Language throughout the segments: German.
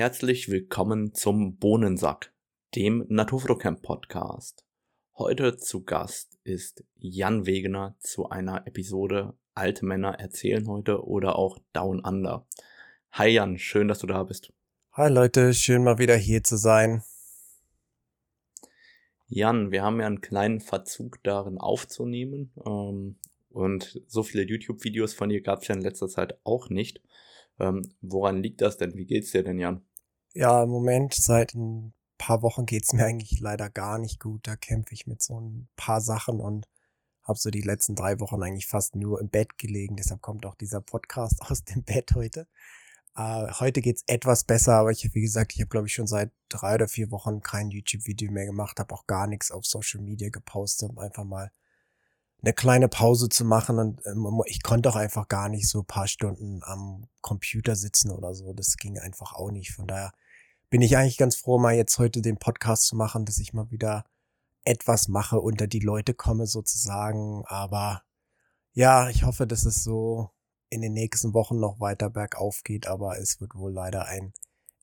Herzlich willkommen zum Bohnensack, dem Naturfotocamp Podcast. Heute zu Gast ist Jan Wegener zu einer Episode Alte Männer erzählen heute oder auch Down Under. Hi Jan, schön, dass du da bist. Hi Leute, schön mal wieder hier zu sein. Jan, wir haben ja einen kleinen Verzug darin aufzunehmen. Ähm, und so viele YouTube-Videos von dir gab es ja in letzter Zeit auch nicht. Ähm, woran liegt das denn? Wie geht's dir denn, Jan? Ja, im Moment, seit ein paar Wochen geht's mir eigentlich leider gar nicht gut. Da kämpfe ich mit so ein paar Sachen und habe so die letzten drei Wochen eigentlich fast nur im Bett gelegen. Deshalb kommt auch dieser Podcast aus dem Bett heute. Äh, heute geht's etwas besser, aber ich, wie gesagt, ich habe glaube ich schon seit drei oder vier Wochen kein YouTube-Video mehr gemacht, habe auch gar nichts auf Social Media gepostet, um einfach mal eine kleine Pause zu machen und ähm, ich konnte auch einfach gar nicht so paar Stunden am Computer sitzen oder so. Das ging einfach auch nicht. Von daher bin ich eigentlich ganz froh, mal jetzt heute den Podcast zu machen, dass ich mal wieder etwas mache, unter die Leute komme sozusagen. Aber ja, ich hoffe, dass es so in den nächsten Wochen noch weiter bergauf geht, aber es wird wohl leider ein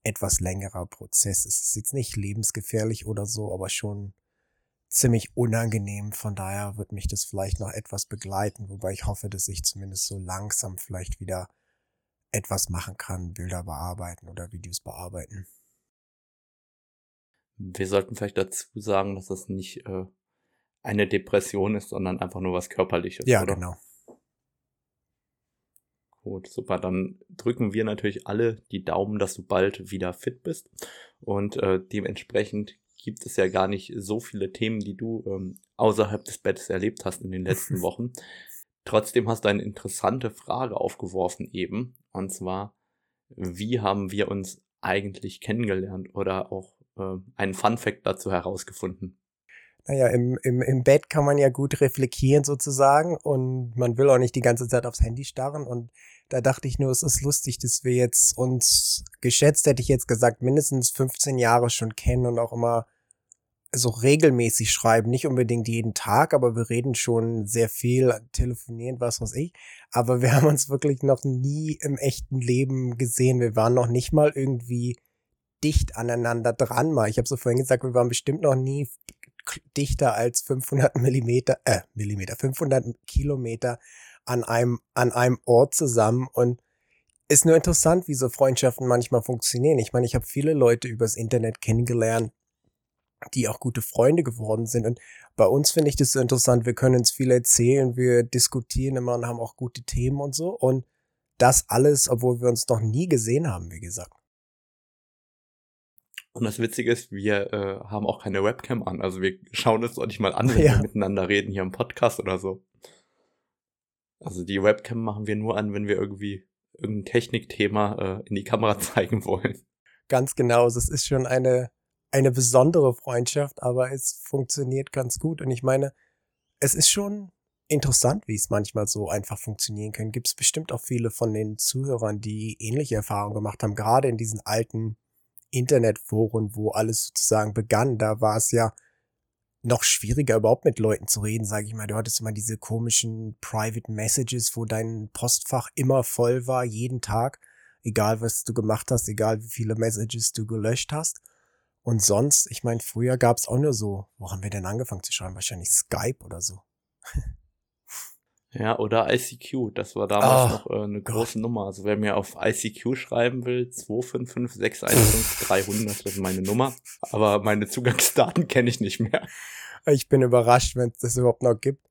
etwas längerer Prozess. Es ist jetzt nicht lebensgefährlich oder so, aber schon ziemlich unangenehm. Von daher wird mich das vielleicht noch etwas begleiten, wobei ich hoffe, dass ich zumindest so langsam vielleicht wieder etwas machen kann, Bilder bearbeiten oder Videos bearbeiten. Wir sollten vielleicht dazu sagen, dass das nicht äh, eine Depression ist, sondern einfach nur was Körperliches. Ja, oder? genau. Gut, super. Dann drücken wir natürlich alle die Daumen, dass du bald wieder fit bist. Und äh, dementsprechend gibt es ja gar nicht so viele Themen, die du ähm, außerhalb des Bettes erlebt hast in den letzten Wochen. Trotzdem hast du eine interessante Frage aufgeworfen eben. Und zwar, wie haben wir uns eigentlich kennengelernt oder auch äh, einen Fun Fact dazu herausgefunden? Naja, im, im, im Bett kann man ja gut reflektieren sozusagen und man will auch nicht die ganze Zeit aufs Handy starren und da dachte ich nur, es ist lustig, dass wir jetzt uns geschätzt, hätte ich jetzt gesagt, mindestens 15 Jahre schon kennen und auch immer so regelmäßig schreiben, nicht unbedingt jeden Tag, aber wir reden schon sehr viel, telefonieren, was weiß ich. Aber wir haben uns wirklich noch nie im echten Leben gesehen. Wir waren noch nicht mal irgendwie dicht aneinander dran mal. Ich habe so vorhin gesagt, wir waren bestimmt noch nie dichter als 500 Millimeter, äh, Millimeter, 500 Kilometer an einem, an einem Ort zusammen und ist nur interessant, wie so Freundschaften manchmal funktionieren. Ich meine, ich habe viele Leute übers Internet kennengelernt, die auch gute Freunde geworden sind. Und bei uns finde ich das so interessant. Wir können uns viel erzählen, wir diskutieren immer und haben auch gute Themen und so. Und das alles, obwohl wir uns noch nie gesehen haben, wie gesagt. Und das Witzige ist, wir äh, haben auch keine Webcam an. Also wir schauen uns auch nicht mal an, wenn ja. wir miteinander reden hier im Podcast oder so. Also die Webcam machen wir nur an, wenn wir irgendwie irgendein Technikthema äh, in die Kamera zeigen wollen. Ganz genau. Es ist schon eine, eine besondere Freundschaft, aber es funktioniert ganz gut. Und ich meine, es ist schon interessant, wie es manchmal so einfach funktionieren kann. Gibt es bestimmt auch viele von den Zuhörern, die ähnliche Erfahrungen gemacht haben, gerade in diesen alten Internetforen, wo alles sozusagen begann, da war es ja noch schwieriger überhaupt mit Leuten zu reden, sage ich mal. Du hattest immer diese komischen Private Messages, wo dein Postfach immer voll war, jeden Tag, egal was du gemacht hast, egal wie viele Messages du gelöscht hast. Und sonst, ich meine, früher gab es auch nur so, wo haben wir denn angefangen zu schreiben? Wahrscheinlich Skype oder so. Ja, oder ICQ, das war damals oh, noch äh, eine große Gott. Nummer. Also wer mir auf ICQ schreiben will, 255 das ist meine Nummer. Aber meine Zugangsdaten kenne ich nicht mehr. Ich bin überrascht, wenn es das überhaupt noch gibt.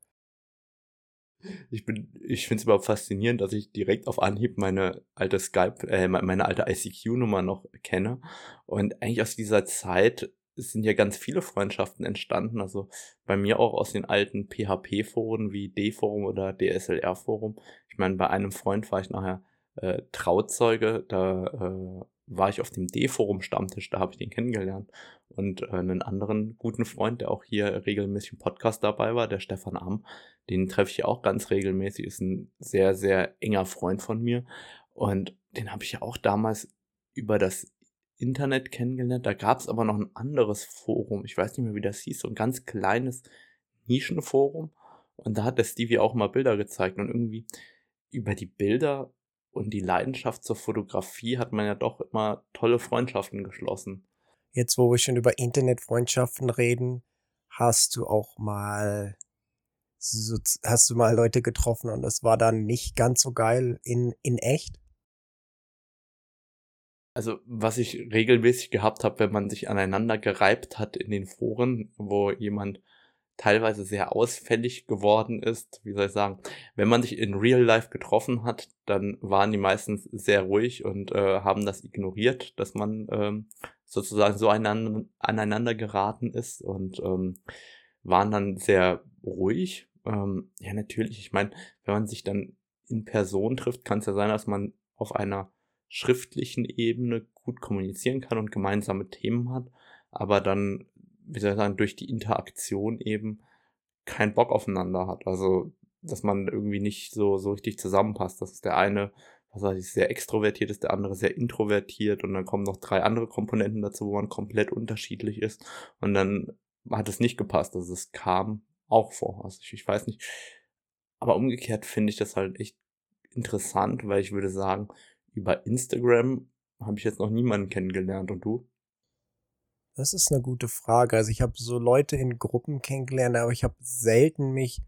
Ich bin, ich finde es überhaupt faszinierend, dass ich direkt auf Anhieb meine alte Skype, äh, meine alte ICQ-Nummer noch kenne. Und eigentlich aus dieser Zeit sind ja ganz viele Freundschaften entstanden. Also bei mir auch aus den alten PHP-Foren wie D-Forum oder DSLR-Forum. Ich meine, bei einem Freund war ich nachher äh, Trauzeuge, da äh, war ich auf dem D-Forum-Stammtisch, da habe ich den kennengelernt. Und äh, einen anderen guten Freund, der auch hier regelmäßig im Podcast dabei war, der Stefan Amm, den treffe ich auch ganz regelmäßig, ist ein sehr, sehr enger Freund von mir. Und den habe ich ja auch damals über das Internet kennengelernt. Da gab es aber noch ein anderes Forum. Ich weiß nicht mehr, wie das hieß. So ein ganz kleines Nischenforum. Und da hat der Stevie auch mal Bilder gezeigt. Und irgendwie über die Bilder und die Leidenschaft zur Fotografie hat man ja doch immer tolle Freundschaften geschlossen. Jetzt, wo wir schon über Internetfreundschaften reden, hast du auch mal hast du mal Leute getroffen und das war dann nicht ganz so geil in, in echt? Also, was ich regelmäßig gehabt habe, wenn man sich aneinander gereibt hat in den Foren, wo jemand teilweise sehr ausfällig geworden ist, wie soll ich sagen, wenn man sich in Real Life getroffen hat, dann waren die meistens sehr ruhig und äh, haben das ignoriert, dass man ähm, sozusagen so einander, aneinander geraten ist und ähm, waren dann sehr ruhig. Ähm, ja, natürlich, ich meine, wenn man sich dann in Person trifft, kann es ja sein, dass man auf einer schriftlichen Ebene gut kommunizieren kann und gemeinsame Themen hat, aber dann, wie soll ich sagen, durch die Interaktion eben keinen Bock aufeinander hat. Also, dass man irgendwie nicht so, so richtig zusammenpasst. Das ist der eine, was weiß ich, sehr extrovertiert ist, der andere sehr introvertiert und dann kommen noch drei andere Komponenten dazu, wo man komplett unterschiedlich ist und dann hat es nicht gepasst. Also es kam auch vor. Also ich, ich weiß nicht. Aber umgekehrt finde ich das halt echt interessant, weil ich würde sagen, über Instagram habe ich jetzt noch niemanden kennengelernt. Und du? Das ist eine gute Frage. Also ich habe so Leute in Gruppen kennengelernt, aber ich habe selten mich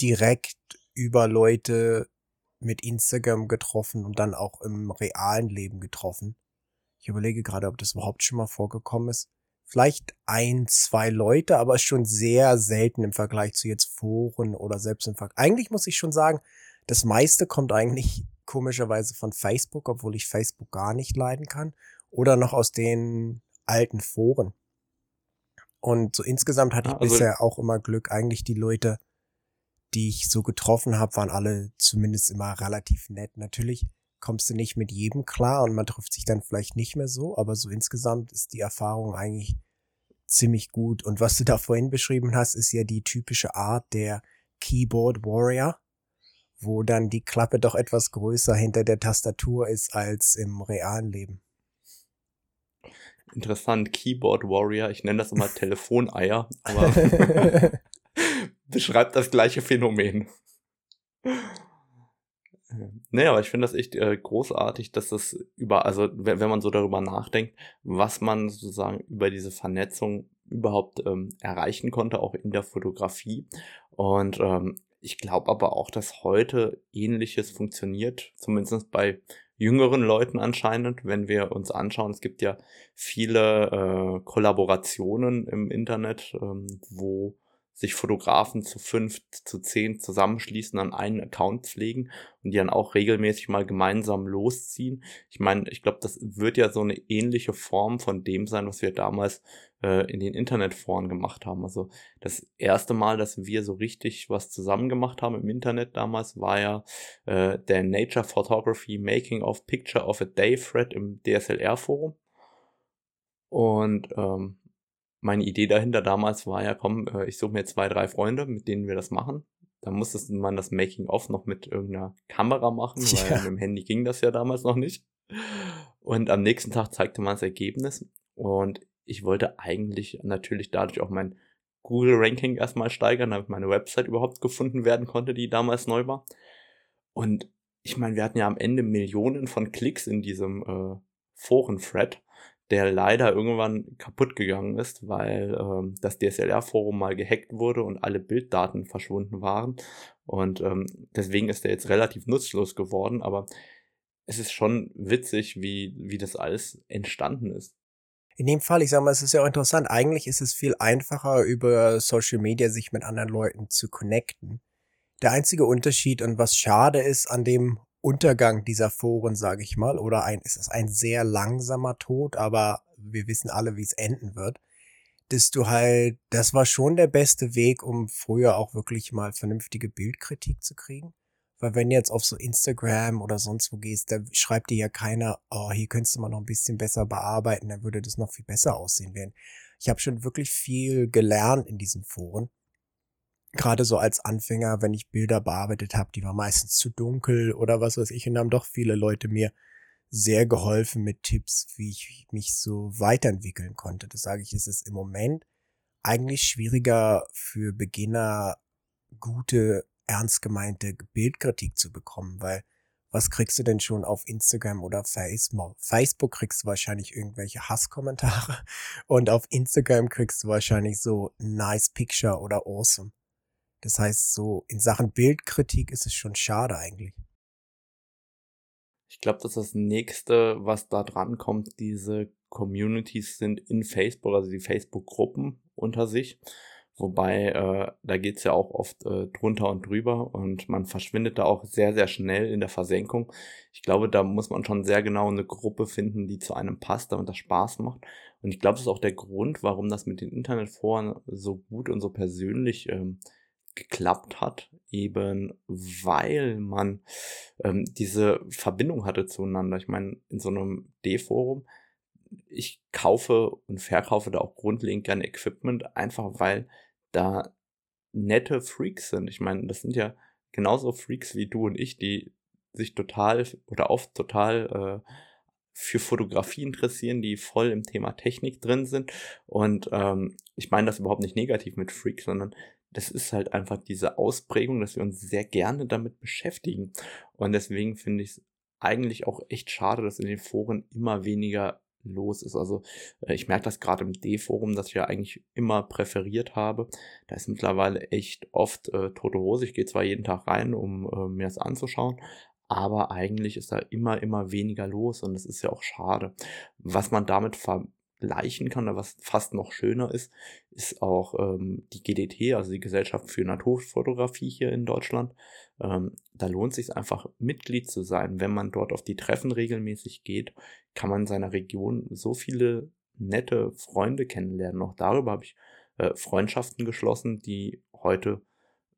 direkt über Leute mit Instagram getroffen und dann auch im realen Leben getroffen. Ich überlege gerade, ob das überhaupt schon mal vorgekommen ist. Vielleicht ein, zwei Leute, aber schon sehr selten im Vergleich zu jetzt Foren oder selbst im Vergleich. Eigentlich muss ich schon sagen, das meiste kommt eigentlich komischerweise von Facebook, obwohl ich Facebook gar nicht leiden kann. Oder noch aus den alten Foren. Und so insgesamt hatte ich also, bisher auch immer Glück. Eigentlich die Leute, die ich so getroffen habe, waren alle zumindest immer relativ nett. Natürlich kommst du nicht mit jedem klar und man trifft sich dann vielleicht nicht mehr so, aber so insgesamt ist die Erfahrung eigentlich ziemlich gut. Und was du da vorhin beschrieben hast, ist ja die typische Art der Keyboard Warrior wo dann die Klappe doch etwas größer hinter der Tastatur ist als im realen Leben. Interessant, Keyboard Warrior, ich nenne das immer Telefoneier, aber beschreibt das gleiche Phänomen. Naja, aber ich finde das echt äh, großartig, dass das über, also wenn, wenn man so darüber nachdenkt, was man sozusagen über diese Vernetzung überhaupt ähm, erreichen konnte, auch in der Fotografie. Und ähm, ich glaube aber auch, dass heute ähnliches funktioniert, zumindest bei jüngeren Leuten anscheinend, wenn wir uns anschauen. Es gibt ja viele äh, Kollaborationen im Internet, ähm, wo sich Fotografen zu fünf, zu zehn zusammenschließen, an einen Account pflegen und die dann auch regelmäßig mal gemeinsam losziehen. Ich meine, ich glaube, das wird ja so eine ähnliche Form von dem sein, was wir damals äh, in den Internetforen gemacht haben. Also das erste Mal, dass wir so richtig was zusammen gemacht haben im Internet damals, war ja äh, der Nature Photography Making of Picture of a Day Thread im DSLR-Forum. Und ähm, meine Idee dahinter damals war ja, komm, äh, ich suche mir zwei, drei Freunde, mit denen wir das machen. Da musste man das Making-of noch mit irgendeiner Kamera machen, weil ja. mit dem Handy ging das ja damals noch nicht. Und am nächsten Tag zeigte man das Ergebnis. Und ich wollte eigentlich natürlich dadurch auch mein Google-Ranking erstmal steigern, damit meine Website überhaupt gefunden werden konnte, die damals neu war. Und ich meine, wir hatten ja am Ende Millionen von Klicks in diesem äh, Foren-Thread der leider irgendwann kaputt gegangen ist, weil ähm, das DSLR-Forum mal gehackt wurde und alle Bilddaten verschwunden waren. Und ähm, deswegen ist der jetzt relativ nutzlos geworden, aber es ist schon witzig, wie, wie das alles entstanden ist. In dem Fall, ich sag mal, es ist ja auch interessant. Eigentlich ist es viel einfacher, über Social Media sich mit anderen Leuten zu connecten. Der einzige Unterschied und was schade ist an dem Untergang dieser Foren, sage ich mal, oder ein, es ist ein sehr langsamer Tod, aber wir wissen alle, wie es enden wird, dass du halt, das war schon der beste Weg, um früher auch wirklich mal vernünftige Bildkritik zu kriegen. Weil wenn du jetzt auf so Instagram oder sonst wo gehst, da schreibt dir ja keiner, oh, hier könntest du mal noch ein bisschen besser bearbeiten, dann würde das noch viel besser aussehen werden. Ich habe schon wirklich viel gelernt in diesen Foren gerade so als Anfänger, wenn ich Bilder bearbeitet habe, die war meistens zu dunkel oder was weiß ich, und haben doch viele Leute mir sehr geholfen mit Tipps, wie ich mich so weiterentwickeln konnte. Das sage ich, es ist im Moment eigentlich schwieriger für Beginner gute, ernst gemeinte Bildkritik zu bekommen, weil Was kriegst du denn schon auf Instagram oder Facebook? Facebook kriegst du wahrscheinlich irgendwelche Hasskommentare und auf Instagram kriegst du wahrscheinlich so nice picture oder awesome. Das heißt, so in Sachen Bildkritik ist es schon schade eigentlich. Ich glaube, dass das nächste, was da dran kommt, diese Communities sind in Facebook, also die Facebook-Gruppen unter sich. Wobei, äh, da geht's ja auch oft äh, drunter und drüber und man verschwindet da auch sehr, sehr schnell in der Versenkung. Ich glaube, da muss man schon sehr genau eine Gruppe finden, die zu einem passt, damit das Spaß macht. Und ich glaube, das ist auch der Grund, warum das mit den Internetforen so gut und so persönlich ähm, geklappt hat, eben weil man ähm, diese Verbindung hatte zueinander. Ich meine, in so einem D-Forum, ich kaufe und verkaufe da auch grundlegend gerne Equipment, einfach weil da nette Freaks sind. Ich meine, das sind ja genauso Freaks wie du und ich, die sich total oder oft total äh, für Fotografie interessieren, die voll im Thema Technik drin sind. Und ähm, ich meine das überhaupt nicht negativ mit Freaks, sondern das ist halt einfach diese Ausprägung, dass wir uns sehr gerne damit beschäftigen. Und deswegen finde ich es eigentlich auch echt schade, dass in den Foren immer weniger los ist. Also äh, ich merke das gerade im D-Forum, das ich ja eigentlich immer präferiert habe. Da ist mittlerweile echt oft äh, tote Hose. Ich gehe zwar jeden Tag rein, um äh, mir das anzuschauen, aber eigentlich ist da immer, immer weniger los und das ist ja auch schade. Was man damit vergleichen kann, was fast noch schöner ist, ist auch ähm, die GDT, also die Gesellschaft für Naturfotografie hier in Deutschland. Ähm, da lohnt es sich einfach Mitglied zu sein. Wenn man dort auf die Treffen regelmäßig geht, kann man in seiner Region so viele nette Freunde kennenlernen. Auch darüber habe ich äh, Freundschaften geschlossen, die heute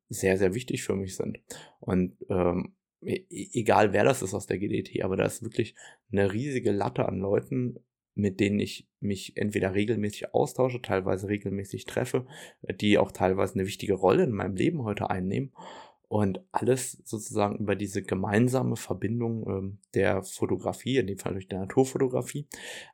sehr, sehr wichtig für mich sind. Und ähm, e, e, egal wer das ist aus der GDT, aber da ist wirklich eine riesige Latte an Leuten, mit denen ich mich entweder regelmäßig austausche, teilweise regelmäßig treffe, die auch teilweise eine wichtige Rolle in meinem Leben heute einnehmen. Und alles sozusagen über diese gemeinsame Verbindung ähm, der Fotografie, in dem Fall durch der Naturfotografie.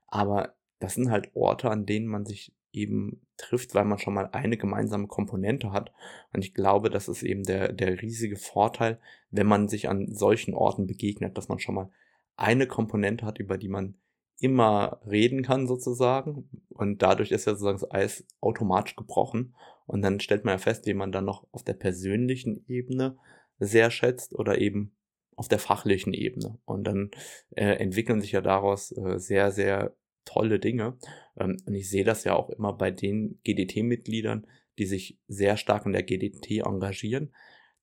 Aber das sind halt Orte, an denen man sich eben trifft, weil man schon mal eine gemeinsame Komponente hat. Und ich glaube, das ist eben der, der riesige Vorteil, wenn man sich an solchen Orten begegnet, dass man schon mal eine Komponente hat, über die man immer reden kann sozusagen. Und dadurch ist ja sozusagen das Eis automatisch gebrochen. Und dann stellt man ja fest, wie man dann noch auf der persönlichen Ebene sehr schätzt oder eben auf der fachlichen Ebene. Und dann äh, entwickeln sich ja daraus äh, sehr, sehr tolle Dinge. Ähm, und ich sehe das ja auch immer bei den GDT-Mitgliedern, die sich sehr stark in der GDT engagieren.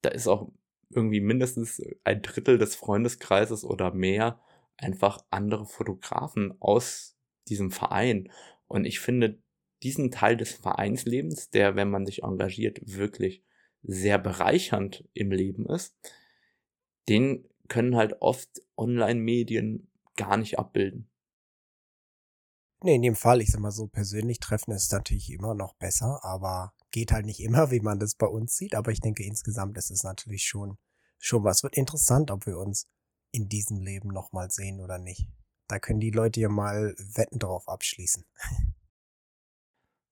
Da ist auch irgendwie mindestens ein Drittel des Freundeskreises oder mehr einfach andere Fotografen aus diesem Verein. Und ich finde diesen Teil des Vereinslebens, der, wenn man sich engagiert, wirklich sehr bereichernd im Leben ist, den können halt oft Online-Medien gar nicht abbilden. Nee, in dem Fall, ich sag mal so, persönlich treffen ist natürlich immer noch besser, aber geht halt nicht immer, wie man das bei uns sieht. Aber ich denke, insgesamt ist es natürlich schon, schon was. Wird interessant, ob wir uns in diesem Leben nochmal sehen oder nicht. Da können die Leute ja mal Wetten drauf abschließen.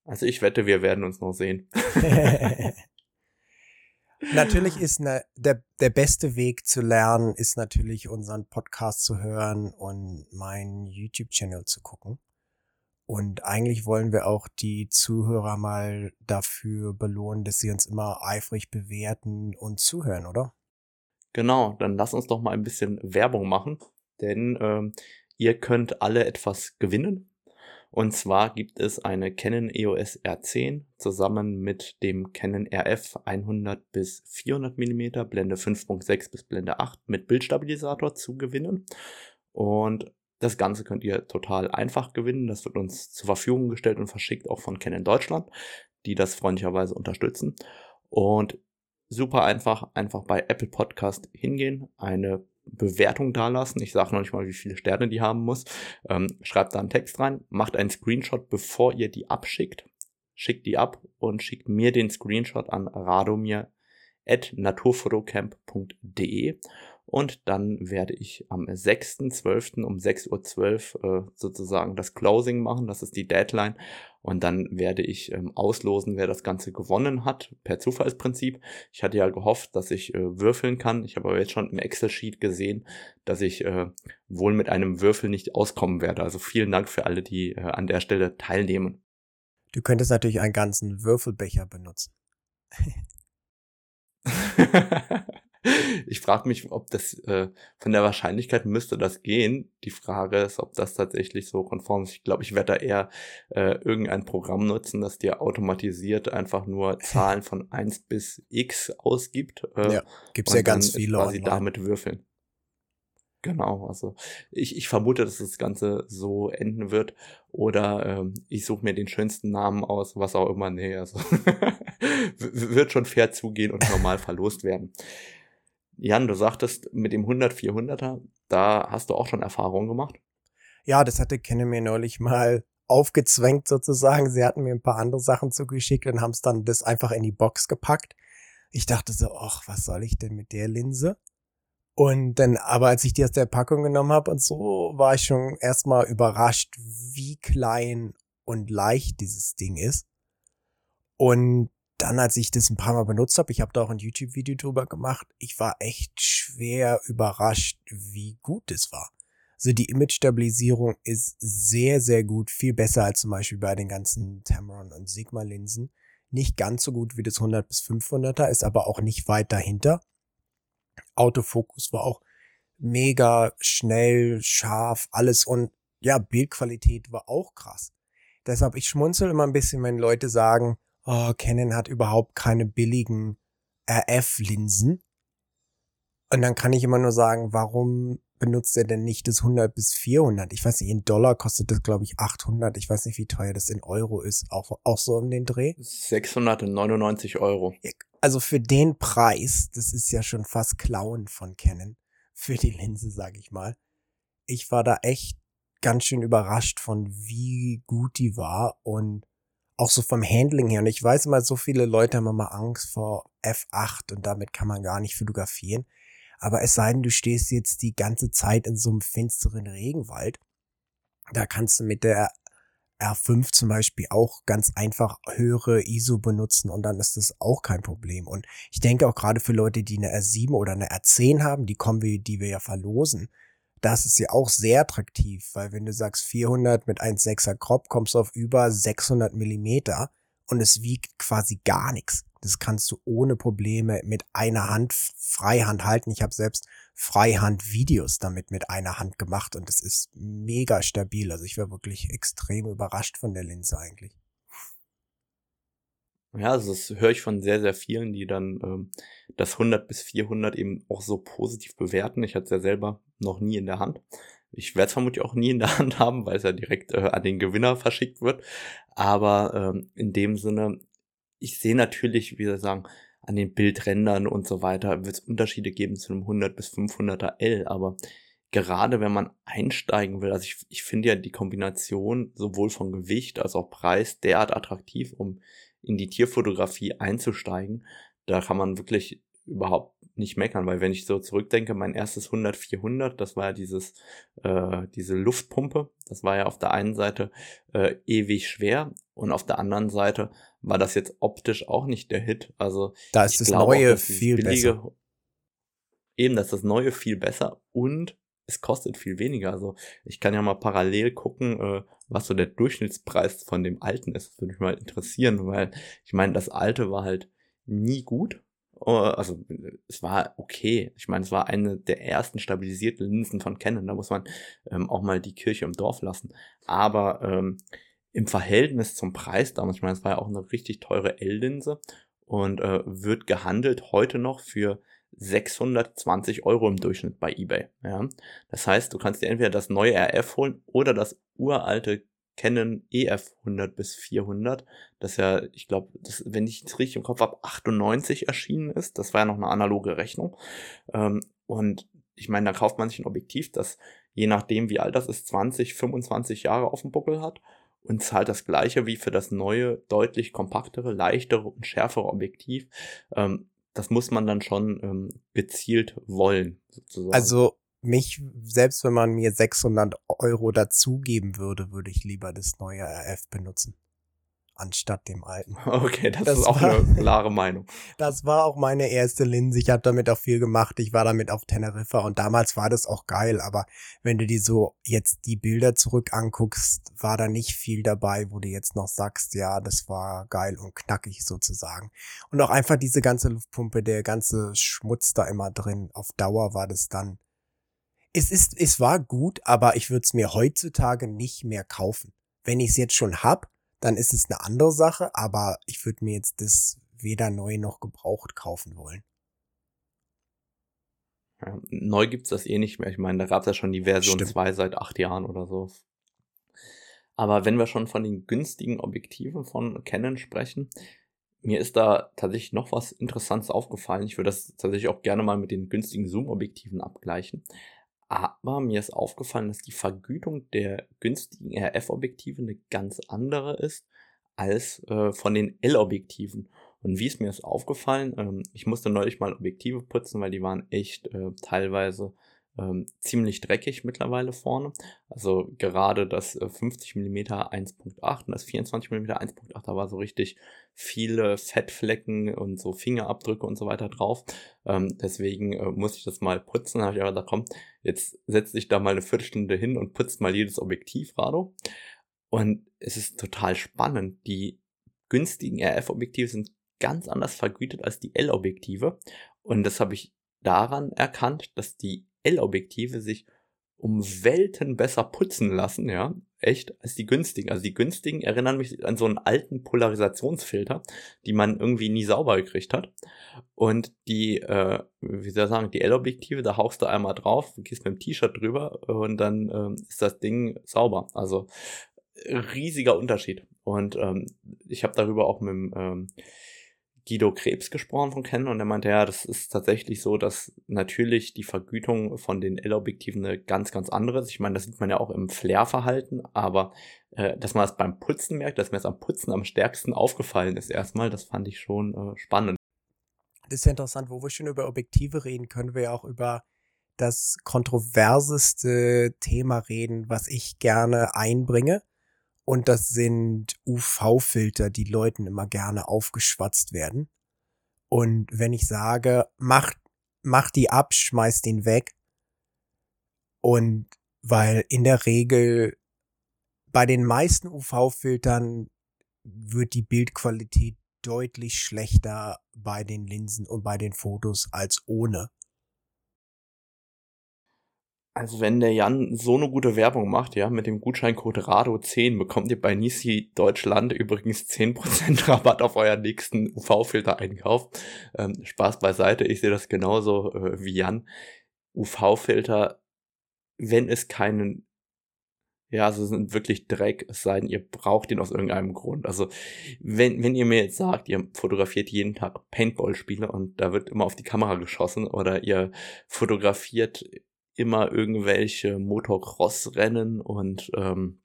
Also ich wette, wir werden uns noch sehen. natürlich ist ne, der, der beste Weg zu lernen, ist natürlich unseren Podcast zu hören und meinen YouTube-Channel zu gucken. Und eigentlich wollen wir auch die Zuhörer mal dafür belohnen, dass sie uns immer eifrig bewerten und zuhören, oder? Genau, dann lass uns doch mal ein bisschen Werbung machen, denn ähm, ihr könnt alle etwas gewinnen. Und zwar gibt es eine Canon EOS R10 zusammen mit dem Canon RF 100 bis 400 mm Blende 5.6 bis Blende 8 mit Bildstabilisator zu gewinnen. Und das Ganze könnt ihr total einfach gewinnen. Das wird uns zur Verfügung gestellt und verschickt auch von Canon Deutschland, die das freundlicherweise unterstützen. Und super einfach, einfach bei Apple Podcast hingehen, eine Bewertung dalassen. Ich sage noch nicht mal, wie viele Sterne die haben muss. Ähm, schreibt da einen Text rein, macht einen Screenshot, bevor ihr die abschickt. Schickt die ab und schickt mir den Screenshot an radomir.naturfotocamp.de Und dann werde ich am 6.12. um 6.12 Uhr äh, sozusagen das Closing machen. Das ist die Deadline. Und dann werde ich ähm, auslosen, wer das Ganze gewonnen hat, per Zufallsprinzip. Ich hatte ja gehofft, dass ich äh, würfeln kann. Ich habe aber jetzt schon im Excel-Sheet gesehen, dass ich äh, wohl mit einem Würfel nicht auskommen werde. Also vielen Dank für alle, die äh, an der Stelle teilnehmen. Du könntest natürlich einen ganzen Würfelbecher benutzen. ich frage mich, ob das äh, von der Wahrscheinlichkeit müsste das gehen. Die Frage ist, ob das tatsächlich so konform ist. Ich glaube, ich werde da eher äh, irgendein Programm nutzen, das dir automatisiert einfach nur Zahlen von 1 bis x ausgibt. Äh, ja, gibt's ja ganz viele. Quasi damit würfeln. Genau, also ich, ich vermute, dass das Ganze so enden wird. Oder ähm, ich suche mir den schönsten Namen aus, was auch immer. Nee, also wird schon fair zugehen und normal verlost werden. Jan, du sagtest mit dem 100-400er, da hast du auch schon Erfahrungen gemacht. Ja, das hatte Kenne mir neulich mal aufgezwängt sozusagen. Sie hatten mir ein paar andere Sachen zugeschickt und haben es dann das einfach in die Box gepackt. Ich dachte so, ach, was soll ich denn mit der Linse? Und dann, aber als ich die aus der Packung genommen habe und so, war ich schon erstmal überrascht, wie klein und leicht dieses Ding ist. Und dann, als ich das ein paar Mal benutzt habe, ich habe da auch ein YouTube-Video drüber gemacht, ich war echt schwer überrascht, wie gut es war. Also die Image-Stabilisierung ist sehr, sehr gut, viel besser als zum Beispiel bei den ganzen Tamron und Sigma-Linsen. Nicht ganz so gut wie das 100 bis 500er, ist aber auch nicht weit dahinter. Autofokus war auch mega schnell, scharf, alles und ja, Bildqualität war auch krass. Deshalb, ich schmunzel immer ein bisschen, wenn Leute sagen, oh, Canon hat überhaupt keine billigen RF-Linsen. Und dann kann ich immer nur sagen, warum benutzt er denn nicht das 100 bis 400? Ich weiß nicht, in Dollar kostet das, glaube ich, 800. Ich weiß nicht, wie teuer das in Euro ist. Auch, auch so um den Dreh. 699 Euro. Also für den Preis, das ist ja schon fast Klauen von Canon. Für die Linse, sage ich mal. Ich war da echt ganz schön überrascht von, wie gut die war und auch so vom Handling her. Und ich weiß immer, so viele Leute haben immer Angst vor F8 und damit kann man gar nicht fotografieren. Aber es sei denn, du stehst jetzt die ganze Zeit in so einem finsteren Regenwald. Da kannst du mit der R5 zum Beispiel auch ganz einfach höhere ISO benutzen und dann ist das auch kein Problem. Und ich denke auch gerade für Leute, die eine R7 oder eine R10 haben, die kommen wir, die wir ja verlosen, das ist ja auch sehr attraktiv, weil wenn du sagst 400 mit 1,6er Crop, kommst du auf über 600 Millimeter und es wiegt quasi gar nichts. Das kannst du ohne Probleme mit einer Hand Freihand halten. Ich habe selbst Freihand-Videos damit mit einer Hand gemacht und es ist mega stabil. Also ich war wirklich extrem überrascht von der Linse eigentlich. Ja, also das höre ich von sehr, sehr vielen, die dann ähm, das 100 bis 400 eben auch so positiv bewerten. Ich hatte es ja selber noch nie in der Hand. Ich werde es vermutlich auch nie in der Hand haben, weil es ja direkt äh, an den Gewinner verschickt wird. Aber ähm, in dem Sinne, ich sehe natürlich, wie soll ich sagen, an den Bildrändern und so weiter wird es Unterschiede geben zu einem 100 bis 500er L. Aber gerade wenn man einsteigen will, also ich, ich finde ja die Kombination sowohl von Gewicht als auch Preis derart attraktiv, um in die Tierfotografie einzusteigen. Da kann man wirklich überhaupt nicht meckern, weil wenn ich so zurückdenke, mein erstes 100-400, das war ja dieses, äh, diese Luftpumpe, das war ja auf der einen Seite äh, ewig schwer und auf der anderen Seite war das jetzt optisch auch nicht der Hit. Also da ist das Neue auch, viel billige, besser. Eben, das ist das Neue viel besser und es kostet viel weniger. Also ich kann ja mal parallel gucken, äh, was so der Durchschnittspreis von dem Alten ist. Das würde mich mal interessieren, weil ich meine, das Alte war halt nie gut also es war okay. Ich meine, es war eine der ersten stabilisierten Linsen von Canon. Da muss man ähm, auch mal die Kirche im Dorf lassen. Aber ähm, im Verhältnis zum Preis damals, ich meine, es war ja auch eine richtig teure L-Linse und äh, wird gehandelt heute noch für 620 Euro im Durchschnitt bei eBay. Ja? Das heißt, du kannst dir entweder das neue RF holen oder das uralte Canon EF 100 bis 400, das ja, ich glaube, wenn ich es richtig im Kopf habe, 98 erschienen ist. Das war ja noch eine analoge Rechnung. Ähm, und ich meine, da kauft man sich ein Objektiv, das je nachdem, wie alt das ist, 20, 25 Jahre auf dem Buckel hat und zahlt das gleiche wie für das neue, deutlich kompaktere, leichtere und schärfere Objektiv. Ähm, das muss man dann schon ähm, gezielt wollen, sozusagen. Also mich, selbst wenn man mir 600 Euro dazugeben würde, würde ich lieber das neue RF benutzen anstatt dem alten. Okay, das, das ist auch war, eine klare Meinung. Das war auch meine erste Linse. Ich habe damit auch viel gemacht. Ich war damit auf Teneriffa und damals war das auch geil. Aber wenn du dir so jetzt die Bilder zurück anguckst, war da nicht viel dabei, wo du jetzt noch sagst, ja, das war geil und knackig sozusagen. Und auch einfach diese ganze Luftpumpe, der ganze Schmutz da immer drin. Auf Dauer war das dann. Es ist, es war gut, aber ich würde es mir heutzutage nicht mehr kaufen. Wenn ich es jetzt schon hab, dann ist es eine andere Sache, aber ich würde mir jetzt das weder neu noch gebraucht kaufen wollen. Ja, neu gibt's das eh nicht mehr. Ich meine, da gab's ja schon die Version 2 seit acht Jahren oder so. Aber wenn wir schon von den günstigen Objektiven von Canon sprechen, mir ist da tatsächlich noch was Interessantes aufgefallen. Ich würde das tatsächlich auch gerne mal mit den günstigen Zoom-Objektiven abgleichen. Aber mir ist aufgefallen, dass die Vergütung der günstigen RF-Objektive eine ganz andere ist als äh, von den L-Objektiven. Und wie ist mir das aufgefallen? Ähm, ich musste neulich mal Objektive putzen, weil die waren echt äh, teilweise ähm, ziemlich dreckig mittlerweile vorne. Also gerade das äh, 50 mm 1.8 und das 24 mm 1.8, da war so richtig viele Fettflecken und so Fingerabdrücke und so weiter drauf. Ähm, deswegen äh, musste ich das mal putzen. Da habe ich aber gesagt, komm, jetzt setz dich da mal eine Viertelstunde hin und putzt mal jedes Objektiv, Rado. Und es ist total spannend. Die günstigen RF-Objektive sind ganz anders vergütet als die L-Objektive. Und das habe ich daran erkannt, dass die L-Objektive sich um Welten besser putzen lassen, ja, echt, als die günstigen. Also die günstigen erinnern mich an so einen alten Polarisationsfilter, die man irgendwie nie sauber gekriegt hat. Und die, äh, wie soll ich sagen, die L-Objektive, da haust du einmal drauf, gehst mit dem T-Shirt drüber und dann ähm, ist das Ding sauber. Also riesiger Unterschied. Und ähm, ich habe darüber auch mit dem ähm, Guido Krebs gesprochen von Canon und er meinte, ja, das ist tatsächlich so, dass natürlich die Vergütung von den L-Objektiven eine ganz, ganz andere ist. Ich meine, das sieht man ja auch im Flair-Verhalten, aber äh, dass man das beim Putzen merkt, dass mir das am Putzen am stärksten aufgefallen ist erstmal, das fand ich schon äh, spannend. Das ist ja interessant, wo wir schon über Objektive reden, können wir ja auch über das kontroverseste Thema reden, was ich gerne einbringe. Und das sind UV-Filter, die Leuten immer gerne aufgeschwatzt werden. Und wenn ich sage, mach, mach die ab, schmeiß den weg. Und weil in der Regel bei den meisten UV-Filtern wird die Bildqualität deutlich schlechter bei den Linsen und bei den Fotos als ohne. Also wenn der Jan so eine gute Werbung macht, ja, mit dem Gutscheincode RADO10 bekommt ihr bei Nisi Deutschland übrigens 10% Rabatt auf euren nächsten UV-Filter-Einkauf. Ähm, Spaß beiseite, ich sehe das genauso äh, wie Jan. UV-Filter, wenn es keinen ja, also sind wirklich Dreck, es sei denn, ihr braucht ihn aus irgendeinem Grund. Also, wenn, wenn ihr mir jetzt sagt, ihr fotografiert jeden Tag Paintball-Spiele und da wird immer auf die Kamera geschossen oder ihr fotografiert immer irgendwelche Motocross-Rennen und ähm,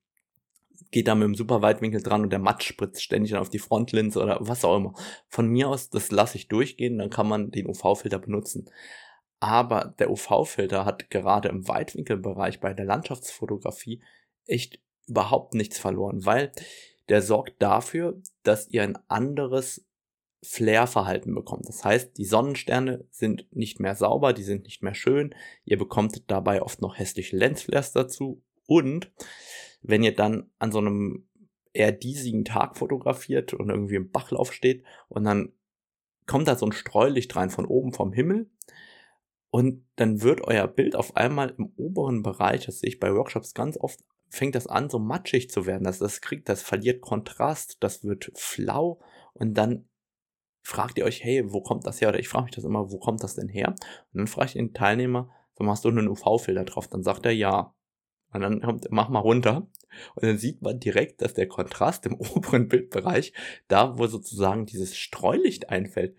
geht da mit dem super Weitwinkel dran und der Matsch spritzt ständig dann auf die Frontlinse oder was auch immer. Von mir aus, das lasse ich durchgehen, dann kann man den UV-Filter benutzen. Aber der UV-Filter hat gerade im Weitwinkelbereich bei der Landschaftsfotografie echt überhaupt nichts verloren, weil der sorgt dafür, dass ihr ein anderes Flair-Verhalten bekommt. Das heißt, die Sonnensterne sind nicht mehr sauber, die sind nicht mehr schön. Ihr bekommt dabei oft noch hässliche Lensflares dazu. Und wenn ihr dann an so einem eher diesigen Tag fotografiert und irgendwie im Bachlauf steht und dann kommt da so ein Streulicht rein von oben vom Himmel und dann wird euer Bild auf einmal im oberen Bereich, das sehe ich bei Workshops ganz oft, fängt das an so matschig zu werden, dass das kriegt, das verliert Kontrast, das wird flau und dann fragt ihr euch, hey, wo kommt das her? Oder ich frage mich das immer, wo kommt das denn her? Und dann frage ich den Teilnehmer, so machst du einen UV-Filter drauf? Dann sagt er ja. Und dann kommt, mach mal runter. Und dann sieht man direkt, dass der Kontrast im oberen Bildbereich, da wo sozusagen dieses Streulicht einfällt,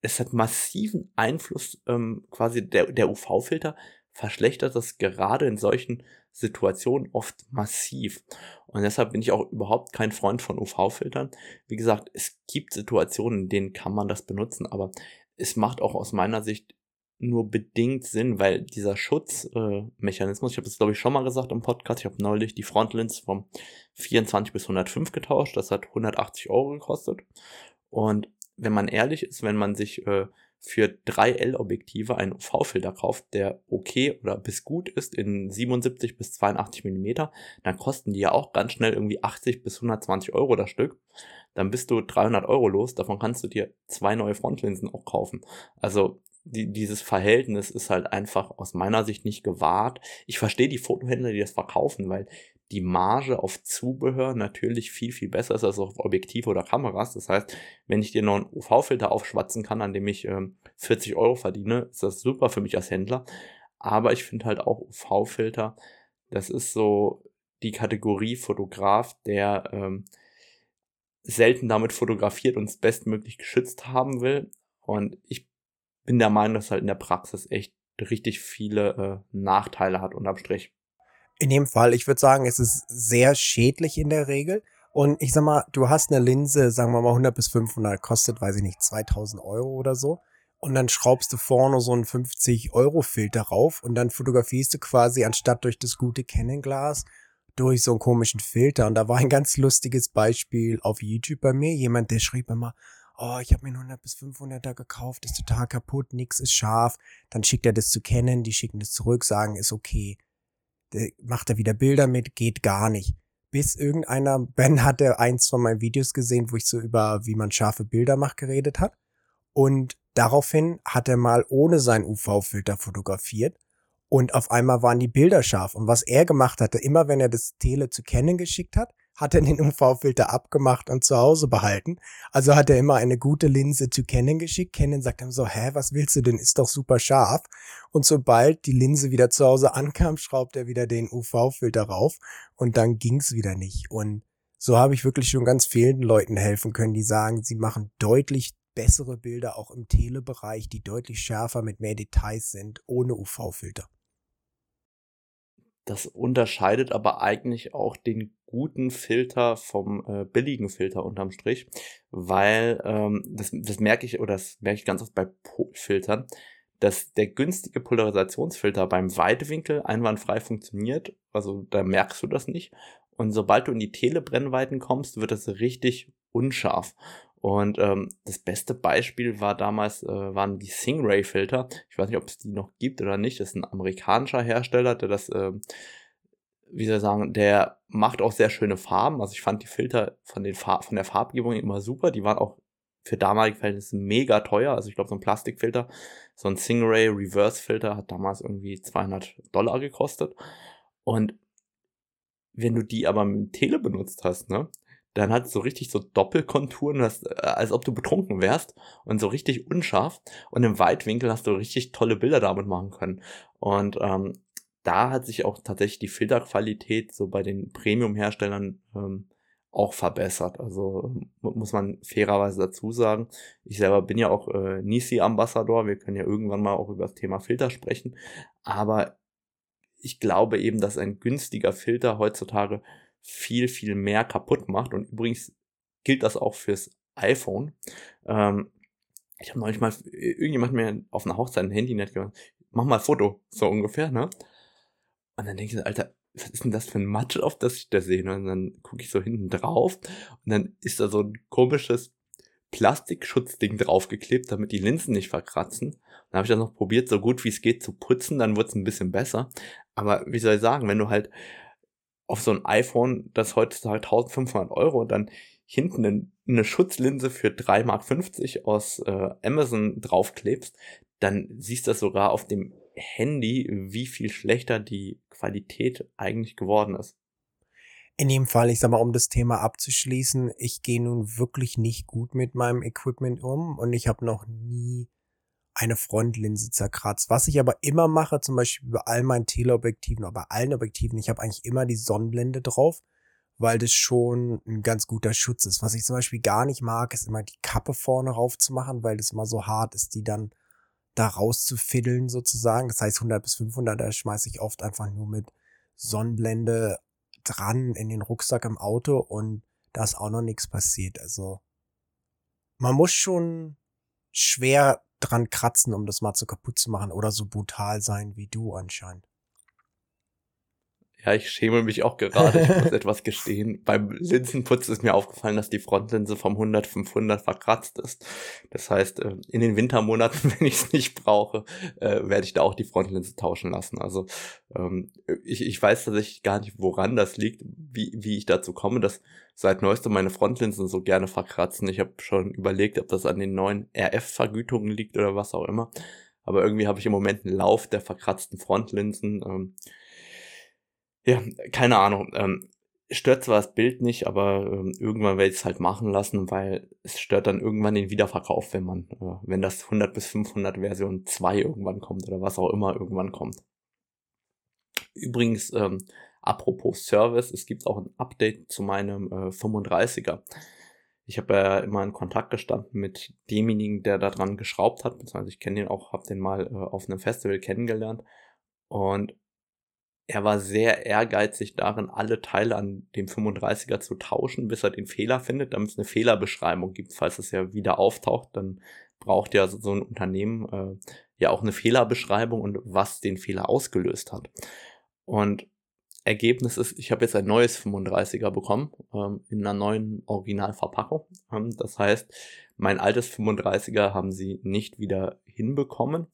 es hat massiven Einfluss, ähm, quasi der, der UV-Filter verschlechtert das gerade in solchen Situationen oft massiv. Und deshalb bin ich auch überhaupt kein Freund von UV-Filtern. Wie gesagt, es gibt Situationen, in denen kann man das benutzen, aber es macht auch aus meiner Sicht nur bedingt Sinn, weil dieser Schutzmechanismus, äh, ich habe das glaube ich schon mal gesagt im Podcast, ich habe neulich die Frontlens vom 24 bis 105 getauscht, das hat 180 Euro gekostet. Und wenn man ehrlich ist, wenn man sich äh, für 3L-Objektive einen UV-Filter kauft, der okay oder bis gut ist in 77 bis 82 Millimeter, dann kosten die ja auch ganz schnell irgendwie 80 bis 120 Euro das Stück. Dann bist du 300 Euro los, davon kannst du dir zwei neue Frontlinsen auch kaufen. Also die, dieses Verhältnis ist halt einfach aus meiner Sicht nicht gewahrt. Ich verstehe die Fotohändler, die das verkaufen, weil die Marge auf Zubehör natürlich viel, viel besser ist als auf Objektive oder Kameras. Das heißt, wenn ich dir noch einen UV-Filter aufschwatzen kann, an dem ich ähm, 40 Euro verdiene, ist das super für mich als Händler. Aber ich finde halt auch UV-Filter, das ist so die Kategorie Fotograf, der ähm, selten damit fotografiert und es bestmöglich geschützt haben will. Und ich bin der Meinung, dass halt in der Praxis echt richtig viele äh, Nachteile hat unterm Strich. In dem Fall, ich würde sagen, es ist sehr schädlich in der Regel. Und ich sag mal, du hast eine Linse, sagen wir mal 100 bis 500, kostet, weiß ich nicht, 2000 Euro oder so. Und dann schraubst du vorne so einen 50 Euro Filter rauf und dann fotografierst du quasi anstatt durch das gute Canon-Glas durch so einen komischen Filter. Und da war ein ganz lustiges Beispiel auf YouTube bei mir. Jemand, der schrieb immer, oh, ich habe mir einen 100 bis 500er gekauft, ist total kaputt, nix ist scharf. Dann schickt er das zu Canon, die schicken das zurück, sagen, ist okay macht er wieder Bilder mit, geht gar nicht. Bis irgendeiner, Ben hatte eins von meinen Videos gesehen, wo ich so über, wie man scharfe Bilder macht, geredet hat. Und daraufhin hat er mal ohne seinen UV-Filter fotografiert. Und auf einmal waren die Bilder scharf. Und was er gemacht hatte, immer wenn er das Tele zu Canon geschickt hat, hat er den UV-Filter abgemacht und zu Hause behalten. Also hat er immer eine gute Linse zu Canon geschickt. Canon sagt ihm so, hä, was willst du denn? Ist doch super scharf. Und sobald die Linse wieder zu Hause ankam, schraubt er wieder den UV-Filter rauf und dann ging's wieder nicht. Und so habe ich wirklich schon ganz vielen Leuten helfen können, die sagen, sie machen deutlich bessere Bilder auch im Telebereich, die deutlich schärfer mit mehr Details sind, ohne UV-Filter. Das unterscheidet aber eigentlich auch den guten Filter vom äh, billigen Filter unterm Strich, weil ähm, das, das merke ich oder das merke ich ganz oft bei Polfiltern, dass der günstige Polarisationsfilter beim Weitwinkel einwandfrei funktioniert, also da merkst du das nicht. Und sobald du in die Telebrennweiten kommst, wird das richtig unscharf. Und ähm, das beste Beispiel war damals, äh, waren die Stingray-Filter. Ich weiß nicht, ob es die noch gibt oder nicht. Das ist ein amerikanischer Hersteller, der das, äh, wie soll ich sagen, der macht auch sehr schöne Farben. Also ich fand die Filter von, den Far von der Farbgebung immer super. Die waren auch für damalige Verhältnisse mega teuer. Also ich glaube, so ein Plastikfilter, so ein Stingray Reverse Filter hat damals irgendwie 200 Dollar gekostet. Und wenn du die aber mit dem Tele benutzt hast, ne, dann hat es so richtig so Doppelkonturen, das, äh, als ob du betrunken wärst und so richtig unscharf. Und im Weitwinkel hast du richtig tolle Bilder damit machen können. Und ähm, da hat sich auch tatsächlich die Filterqualität so bei den Premium-Herstellern ähm, auch verbessert. Also muss man fairerweise dazu sagen. Ich selber bin ja auch äh, Nisi-Ambassador. Wir können ja irgendwann mal auch über das Thema Filter sprechen. Aber ich glaube eben, dass ein günstiger Filter heutzutage viel, viel mehr kaputt macht. Und übrigens gilt das auch fürs iPhone. Ähm, ich habe neulich mal, irgendjemand mir auf einer Hochzeit ein Handy net gemacht, mach mal ein Foto, so ungefähr, ne? Und dann denke ich, Alter, was ist denn das für ein Matsch, auf das ich da sehe? Und dann gucke ich so hinten drauf und dann ist da so ein komisches Plastikschutzding draufgeklebt, damit die Linsen nicht verkratzen. Dann habe ich das noch probiert, so gut wie es geht zu putzen, dann wird es ein bisschen besser. Aber wie soll ich sagen, wenn du halt auf so ein iPhone, das heutzutage 1500 Euro, dann hinten eine, Schutzlinse für 3,50 Mark aus äh, Amazon draufklebst, dann siehst du sogar auf dem Handy, wie viel schlechter die Qualität eigentlich geworden ist. In dem Fall, ich sag mal, um das Thema abzuschließen, ich gehe nun wirklich nicht gut mit meinem Equipment um und ich habe noch nie eine Frontlinse zerkratzt. Was ich aber immer mache, zum Beispiel bei all meinen Teleobjektiven, aber bei allen Objektiven, ich habe eigentlich immer die Sonnenblende drauf, weil das schon ein ganz guter Schutz ist. Was ich zum Beispiel gar nicht mag, ist immer die Kappe vorne rauf zu machen, weil das immer so hart ist, die dann da rauszufiddeln sozusagen. Das heißt 100 bis 500, da schmeiße ich oft einfach nur mit Sonnenblende dran in den Rucksack im Auto und da ist auch noch nichts passiert. Also man muss schon schwer dran kratzen, um das mal zu kaputt zu machen oder so brutal sein wie du anscheinend. Ja, ich schäme mich auch gerade, ich muss etwas gestehen. Beim Linsenputz ist mir aufgefallen, dass die Frontlinse vom 100-500 verkratzt ist. Das heißt, äh, in den Wintermonaten, wenn ich es nicht brauche, äh, werde ich da auch die Frontlinse tauschen lassen. Also ähm, ich, ich weiß tatsächlich gar nicht, woran das liegt, wie, wie ich dazu komme, dass seit neuestem meine Frontlinsen so gerne verkratzen. Ich habe schon überlegt, ob das an den neuen RF-Vergütungen liegt oder was auch immer. Aber irgendwie habe ich im Moment einen Lauf der verkratzten Frontlinsen. Ähm, ja, keine Ahnung. Ähm, stört zwar das Bild nicht, aber ähm, irgendwann werde ich es halt machen lassen, weil es stört dann irgendwann den Wiederverkauf, wenn man, äh, wenn das 100 bis 500 Version 2 irgendwann kommt oder was auch immer irgendwann kommt. Übrigens, ähm, apropos Service, es gibt auch ein Update zu meinem äh, 35er. Ich habe ja immer in Kontakt gestanden mit demjenigen, der da dran geschraubt hat, beziehungsweise ich kenne den auch, habe den mal äh, auf einem Festival kennengelernt. Und er war sehr ehrgeizig darin, alle Teile an dem 35er zu tauschen, bis er den Fehler findet, damit es eine Fehlerbeschreibung gibt. Falls es ja wieder auftaucht, dann braucht ja so ein Unternehmen äh, ja auch eine Fehlerbeschreibung und was den Fehler ausgelöst hat. Und Ergebnis ist, ich habe jetzt ein neues 35er bekommen, ähm, in einer neuen Originalverpackung. Ähm, das heißt, mein altes 35er haben sie nicht wieder hinbekommen.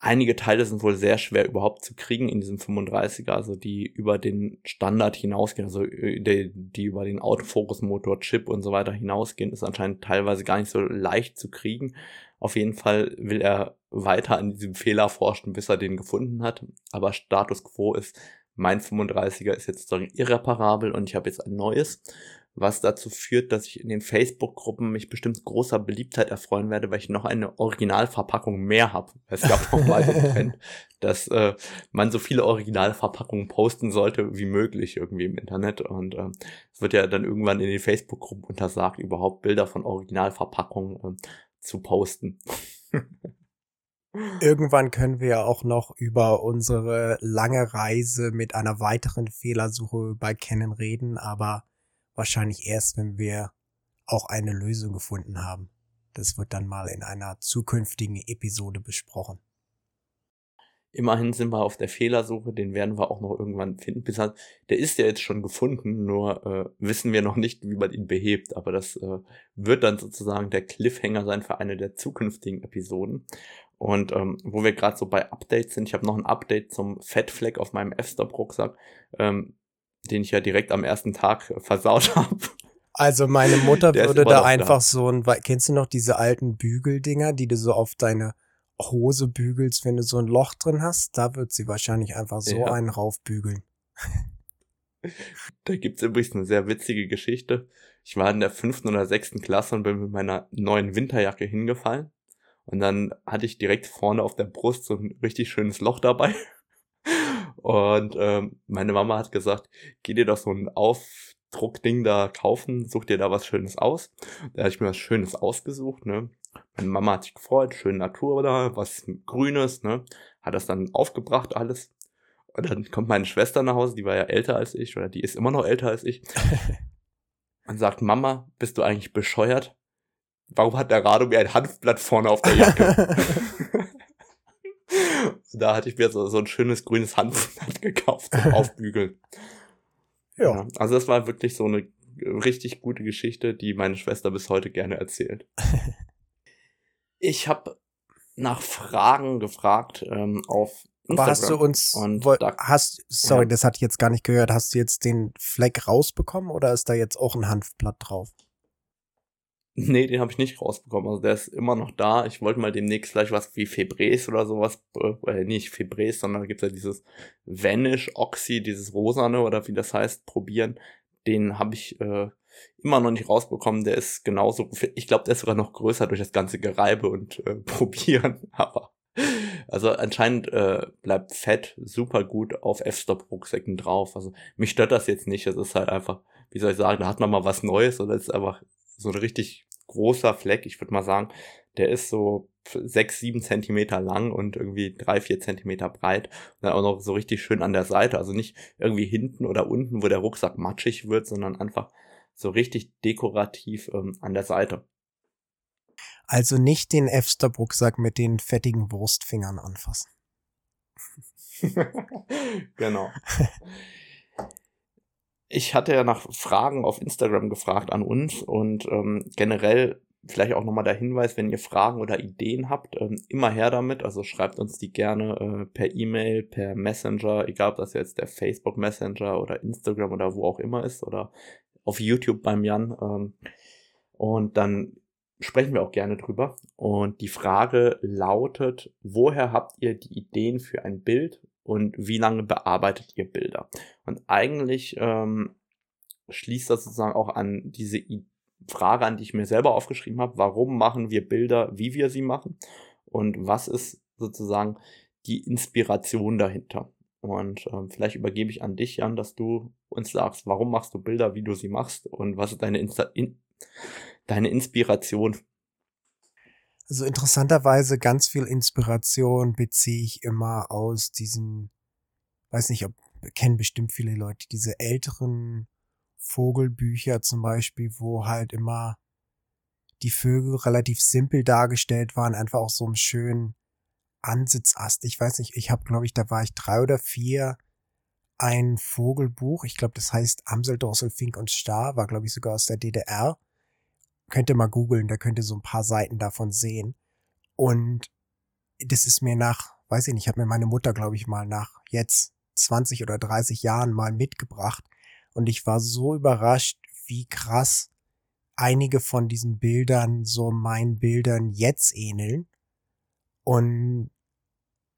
Einige Teile sind wohl sehr schwer überhaupt zu kriegen in diesem 35er, also die über den Standard hinausgehen, also äh, die, die über den Autofokus-Motor, Chip und so weiter hinausgehen, ist anscheinend teilweise gar nicht so leicht zu kriegen. Auf jeden Fall will er weiter an diesem Fehler forschen, bis er den gefunden hat. Aber Status quo ist, mein 35er ist jetzt irreparabel und ich habe jetzt ein neues was dazu führt, dass ich in den Facebook-Gruppen mich bestimmt großer Beliebtheit erfreuen werde, weil ich noch eine Originalverpackung mehr habe. Es gab noch mal den Trend, dass äh, man so viele Originalverpackungen posten sollte wie möglich irgendwie im Internet und äh, es wird ja dann irgendwann in den Facebook-Gruppen untersagt, überhaupt Bilder von Originalverpackungen äh, zu posten. Irgendwann können wir ja auch noch über unsere lange Reise mit einer weiteren Fehlersuche bei Canon reden, aber wahrscheinlich erst, wenn wir auch eine Lösung gefunden haben. Das wird dann mal in einer zukünftigen Episode besprochen. Immerhin sind wir auf der Fehlersuche, den werden wir auch noch irgendwann finden. Der ist ja jetzt schon gefunden, nur äh, wissen wir noch nicht, wie man ihn behebt. Aber das äh, wird dann sozusagen der Cliffhanger sein für eine der zukünftigen Episoden. Und ähm, wo wir gerade so bei Updates sind, ich habe noch ein Update zum Fettfleck auf meinem F-Stop-Rucksack. Ähm, den ich ja direkt am ersten Tag versaut habe. Also meine Mutter würde da einfach da. so ein, kennst du noch diese alten Bügeldinger, die du so auf deine Hose bügelst, wenn du so ein Loch drin hast? Da wird sie wahrscheinlich einfach so ja. einen raufbügeln. Da gibt's übrigens eine sehr witzige Geschichte. Ich war in der fünften oder sechsten Klasse und bin mit meiner neuen Winterjacke hingefallen. Und dann hatte ich direkt vorne auf der Brust so ein richtig schönes Loch dabei. Und ähm, meine Mama hat gesagt, geh dir doch so ein Aufdruckding da kaufen, such dir da was Schönes aus. Da habe ich mir was Schönes ausgesucht, ne. Meine Mama hat sich gefreut, schöne Natur da, was Grünes, ne. Hat das dann aufgebracht alles. Und dann kommt meine Schwester nach Hause, die war ja älter als ich, oder die ist immer noch älter als ich. und sagt, Mama, bist du eigentlich bescheuert? Warum hat der Rado mir ein Hanfblatt vorne auf der Jacke? da hatte ich mir so, so ein schönes grünes Hanfblatt gekauft zum Aufbügeln. ja. Also das war wirklich so eine richtig gute Geschichte, die meine Schwester bis heute gerne erzählt. ich habe nach Fragen gefragt ähm, auf Instagram. Aber hast du uns, und da, hast, sorry, ja. das hatte ich jetzt gar nicht gehört, hast du jetzt den Fleck rausbekommen oder ist da jetzt auch ein Hanfblatt drauf? Nee, den habe ich nicht rausbekommen. Also der ist immer noch da. Ich wollte mal demnächst vielleicht was wie Febres oder sowas, äh, nicht Febres, sondern da gibt es ja dieses Vanish Oxy, dieses Rosane oder wie das heißt, probieren. Den habe ich äh, immer noch nicht rausbekommen. Der ist genauso, ich glaube, der ist sogar noch größer durch das ganze Gereibe und äh, Probieren. Aber also anscheinend äh, bleibt Fett super gut auf F-Stop-Rucksäcken drauf. Also mich stört das jetzt nicht. Es ist halt einfach, wie soll ich sagen, da hat man mal was Neues oder ist einfach so ein richtig großer Fleck. Ich würde mal sagen, der ist so sechs, sieben Zentimeter lang und irgendwie drei, vier Zentimeter breit. Und dann auch noch so richtig schön an der Seite. Also nicht irgendwie hinten oder unten, wo der Rucksack matschig wird, sondern einfach so richtig dekorativ ähm, an der Seite. Also nicht den Efster-Rucksack mit den fettigen Wurstfingern anfassen. genau. Ich hatte ja nach Fragen auf Instagram gefragt an uns und ähm, generell vielleicht auch nochmal der Hinweis, wenn ihr Fragen oder Ideen habt, ähm, immer her damit. Also schreibt uns die gerne äh, per E-Mail, per Messenger, egal ob das jetzt der Facebook Messenger oder Instagram oder wo auch immer ist oder auf YouTube beim Jan. Ähm, und dann sprechen wir auch gerne drüber. Und die Frage lautet, woher habt ihr die Ideen für ein Bild und wie lange bearbeitet ihr Bilder? Und eigentlich ähm, schließt das sozusagen auch an diese Frage an, die ich mir selber aufgeschrieben habe. Warum machen wir Bilder, wie wir sie machen? Und was ist sozusagen die Inspiration dahinter? Und ähm, vielleicht übergebe ich an dich, Jan, dass du uns sagst, warum machst du Bilder, wie du sie machst und was ist deine, Insta in deine Inspiration? Also interessanterweise ganz viel Inspiration beziehe ich immer aus diesen, weiß nicht, ob kennen bestimmt viele Leute, diese älteren Vogelbücher zum Beispiel, wo halt immer die Vögel relativ simpel dargestellt waren, einfach auch so einem schönen Ansitzast. Ich weiß nicht, ich habe, glaube ich, da war ich drei oder vier, ein Vogelbuch, ich glaube, das heißt Amsel, Drossel, Fink und Star, war, glaube ich, sogar aus der DDR. Könnt ihr mal googeln, da könnt ihr so ein paar Seiten davon sehen. Und das ist mir nach, weiß ich nicht, hat mir meine Mutter, glaube ich, mal nach jetzt 20 oder 30 Jahren mal mitgebracht. Und ich war so überrascht, wie krass einige von diesen Bildern so meinen Bildern jetzt ähneln. Und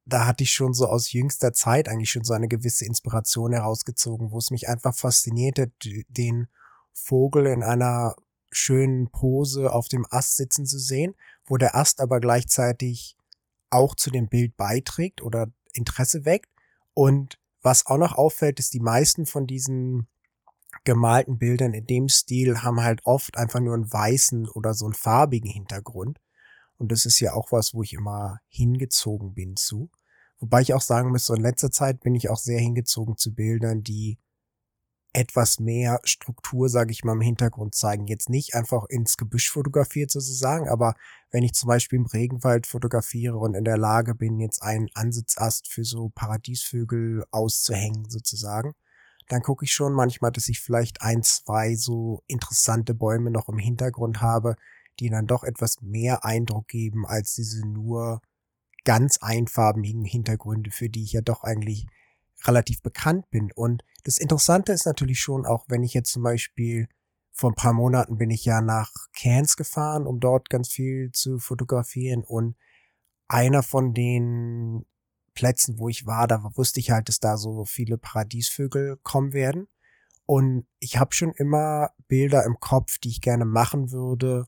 da hatte ich schon so aus jüngster Zeit eigentlich schon so eine gewisse Inspiration herausgezogen, wo es mich einfach faszinierte, den Vogel in einer schönen Pose auf dem Ast sitzen zu sehen, wo der Ast aber gleichzeitig auch zu dem Bild beiträgt oder Interesse weckt. Und was auch noch auffällt, ist, die meisten von diesen gemalten Bildern in dem Stil haben halt oft einfach nur einen weißen oder so einen farbigen Hintergrund. Und das ist ja auch was, wo ich immer hingezogen bin zu. Wobei ich auch sagen muss, so in letzter Zeit bin ich auch sehr hingezogen zu Bildern, die etwas mehr Struktur, sage ich mal, im Hintergrund zeigen. Jetzt nicht einfach ins Gebüsch fotografiert sozusagen, aber wenn ich zum Beispiel im Regenwald fotografiere und in der Lage bin, jetzt einen Ansitzast für so Paradiesvögel auszuhängen sozusagen, dann gucke ich schon manchmal, dass ich vielleicht ein, zwei so interessante Bäume noch im Hintergrund habe, die dann doch etwas mehr Eindruck geben als diese nur ganz einfarbigen Hintergründe, für die ich ja doch eigentlich relativ bekannt bin. Und das Interessante ist natürlich schon auch, wenn ich jetzt zum Beispiel vor ein paar Monaten bin ich ja nach Cairns gefahren, um dort ganz viel zu fotografieren und einer von den Plätzen, wo ich war, da wusste ich halt, dass da so viele Paradiesvögel kommen werden. Und ich habe schon immer Bilder im Kopf, die ich gerne machen würde,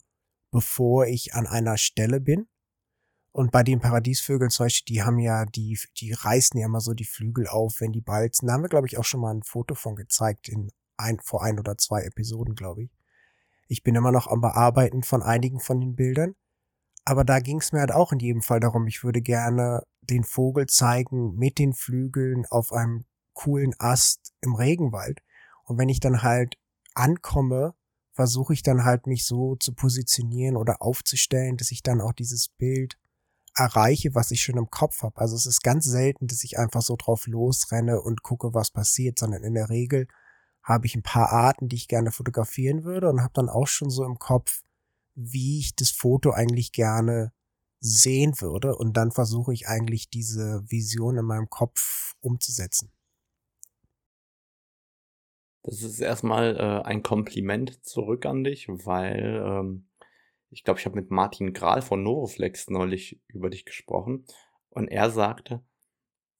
bevor ich an einer Stelle bin. Und bei den Paradiesvögeln zum Beispiel, die haben ja, die, die reißen ja immer so die Flügel auf, wenn die balzen. Da haben wir, glaube ich, auch schon mal ein Foto von gezeigt in ein, vor ein oder zwei Episoden, glaube ich. Ich bin immer noch am Bearbeiten von einigen von den Bildern. Aber da ging es mir halt auch in jedem Fall darum, ich würde gerne den Vogel zeigen mit den Flügeln auf einem coolen Ast im Regenwald. Und wenn ich dann halt ankomme, versuche ich dann halt mich so zu positionieren oder aufzustellen, dass ich dann auch dieses Bild erreiche, was ich schon im Kopf habe. Also es ist ganz selten, dass ich einfach so drauf losrenne und gucke, was passiert, sondern in der Regel habe ich ein paar Arten, die ich gerne fotografieren würde und habe dann auch schon so im Kopf, wie ich das Foto eigentlich gerne sehen würde und dann versuche ich eigentlich diese Vision in meinem Kopf umzusetzen. Das ist erstmal äh, ein Kompliment zurück an dich, weil ähm, ich glaube, ich habe mit Martin Grahl von Novoflex neulich über dich gesprochen und er sagte,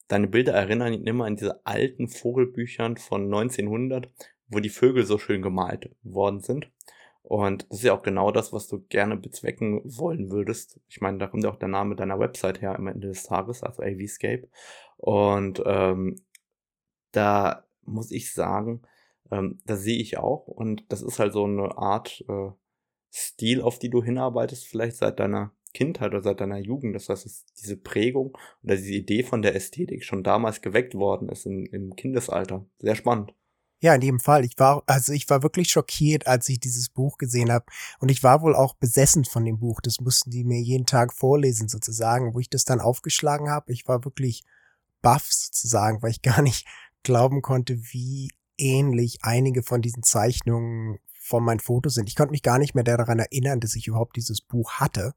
deine Bilder erinnern ihn immer an diese alten Vogelbüchern von 1900, wo die Vögel so schön gemalt worden sind. Und das ist ja auch genau das, was du gerne bezwecken wollen würdest. Ich meine, da kommt ja auch der Name deiner Website her am Ende des Tages, also AVscape. Und ähm, da muss ich sagen, ähm, da sehe ich auch. Und das ist halt so eine Art äh, Stil, auf die du hinarbeitest, vielleicht seit deiner Kindheit oder seit deiner Jugend. Das heißt, dass diese Prägung oder diese Idee von der Ästhetik schon damals geweckt worden ist in, im Kindesalter. Sehr spannend. Ja, in jedem Fall. Ich war, also ich war wirklich schockiert, als ich dieses Buch gesehen habe. Und ich war wohl auch besessen von dem Buch. Das mussten die mir jeden Tag vorlesen, sozusagen, wo ich das dann aufgeschlagen habe. Ich war wirklich baff, sozusagen, weil ich gar nicht glauben konnte, wie ähnlich einige von diesen Zeichnungen von meinen Fotos sind. Ich konnte mich gar nicht mehr daran erinnern, dass ich überhaupt dieses Buch hatte.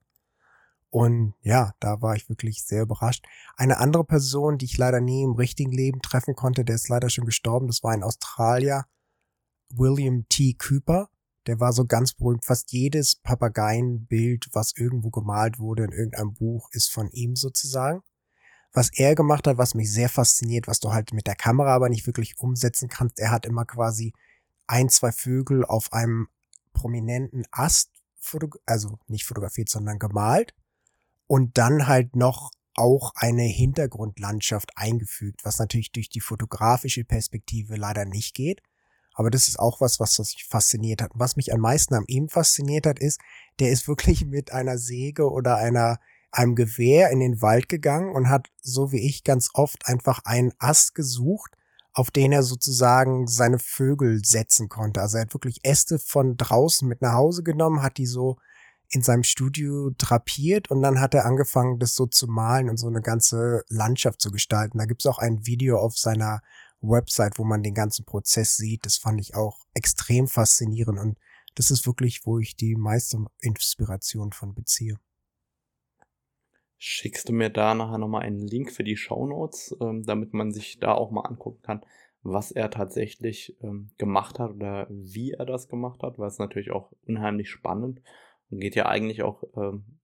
Und ja, da war ich wirklich sehr überrascht. Eine andere Person, die ich leider nie im richtigen Leben treffen konnte, der ist leider schon gestorben, das war ein Australier, William T. Cooper. Der war so ganz berühmt. Fast jedes Papageienbild, was irgendwo gemalt wurde in irgendeinem Buch, ist von ihm sozusagen. Was er gemacht hat, was mich sehr fasziniert, was du halt mit der Kamera aber nicht wirklich umsetzen kannst, er hat immer quasi ein, zwei Vögel auf einem prominenten Ast, also nicht fotografiert, sondern gemalt und dann halt noch auch eine Hintergrundlandschaft eingefügt, was natürlich durch die fotografische Perspektive leider nicht geht. Aber das ist auch was, was mich fasziniert hat. Was mich am meisten an ihm fasziniert hat, ist, der ist wirklich mit einer Säge oder einer, einem Gewehr in den Wald gegangen und hat, so wie ich, ganz oft einfach einen Ast gesucht, auf den er sozusagen seine Vögel setzen konnte. Also er hat wirklich Äste von draußen mit nach Hause genommen, hat die so in seinem Studio drapiert und dann hat er angefangen, das so zu malen und so eine ganze Landschaft zu gestalten. Da gibt's auch ein Video auf seiner Website, wo man den ganzen Prozess sieht. Das fand ich auch extrem faszinierend und das ist wirklich, wo ich die meiste Inspiration von beziehe. Schickst du mir da nachher nochmal einen Link für die Show Notes, ähm, damit man sich da auch mal angucken kann, was er tatsächlich ähm, gemacht hat oder wie er das gemacht hat, weil es natürlich auch unheimlich spannend und geht ja eigentlich auch ähm,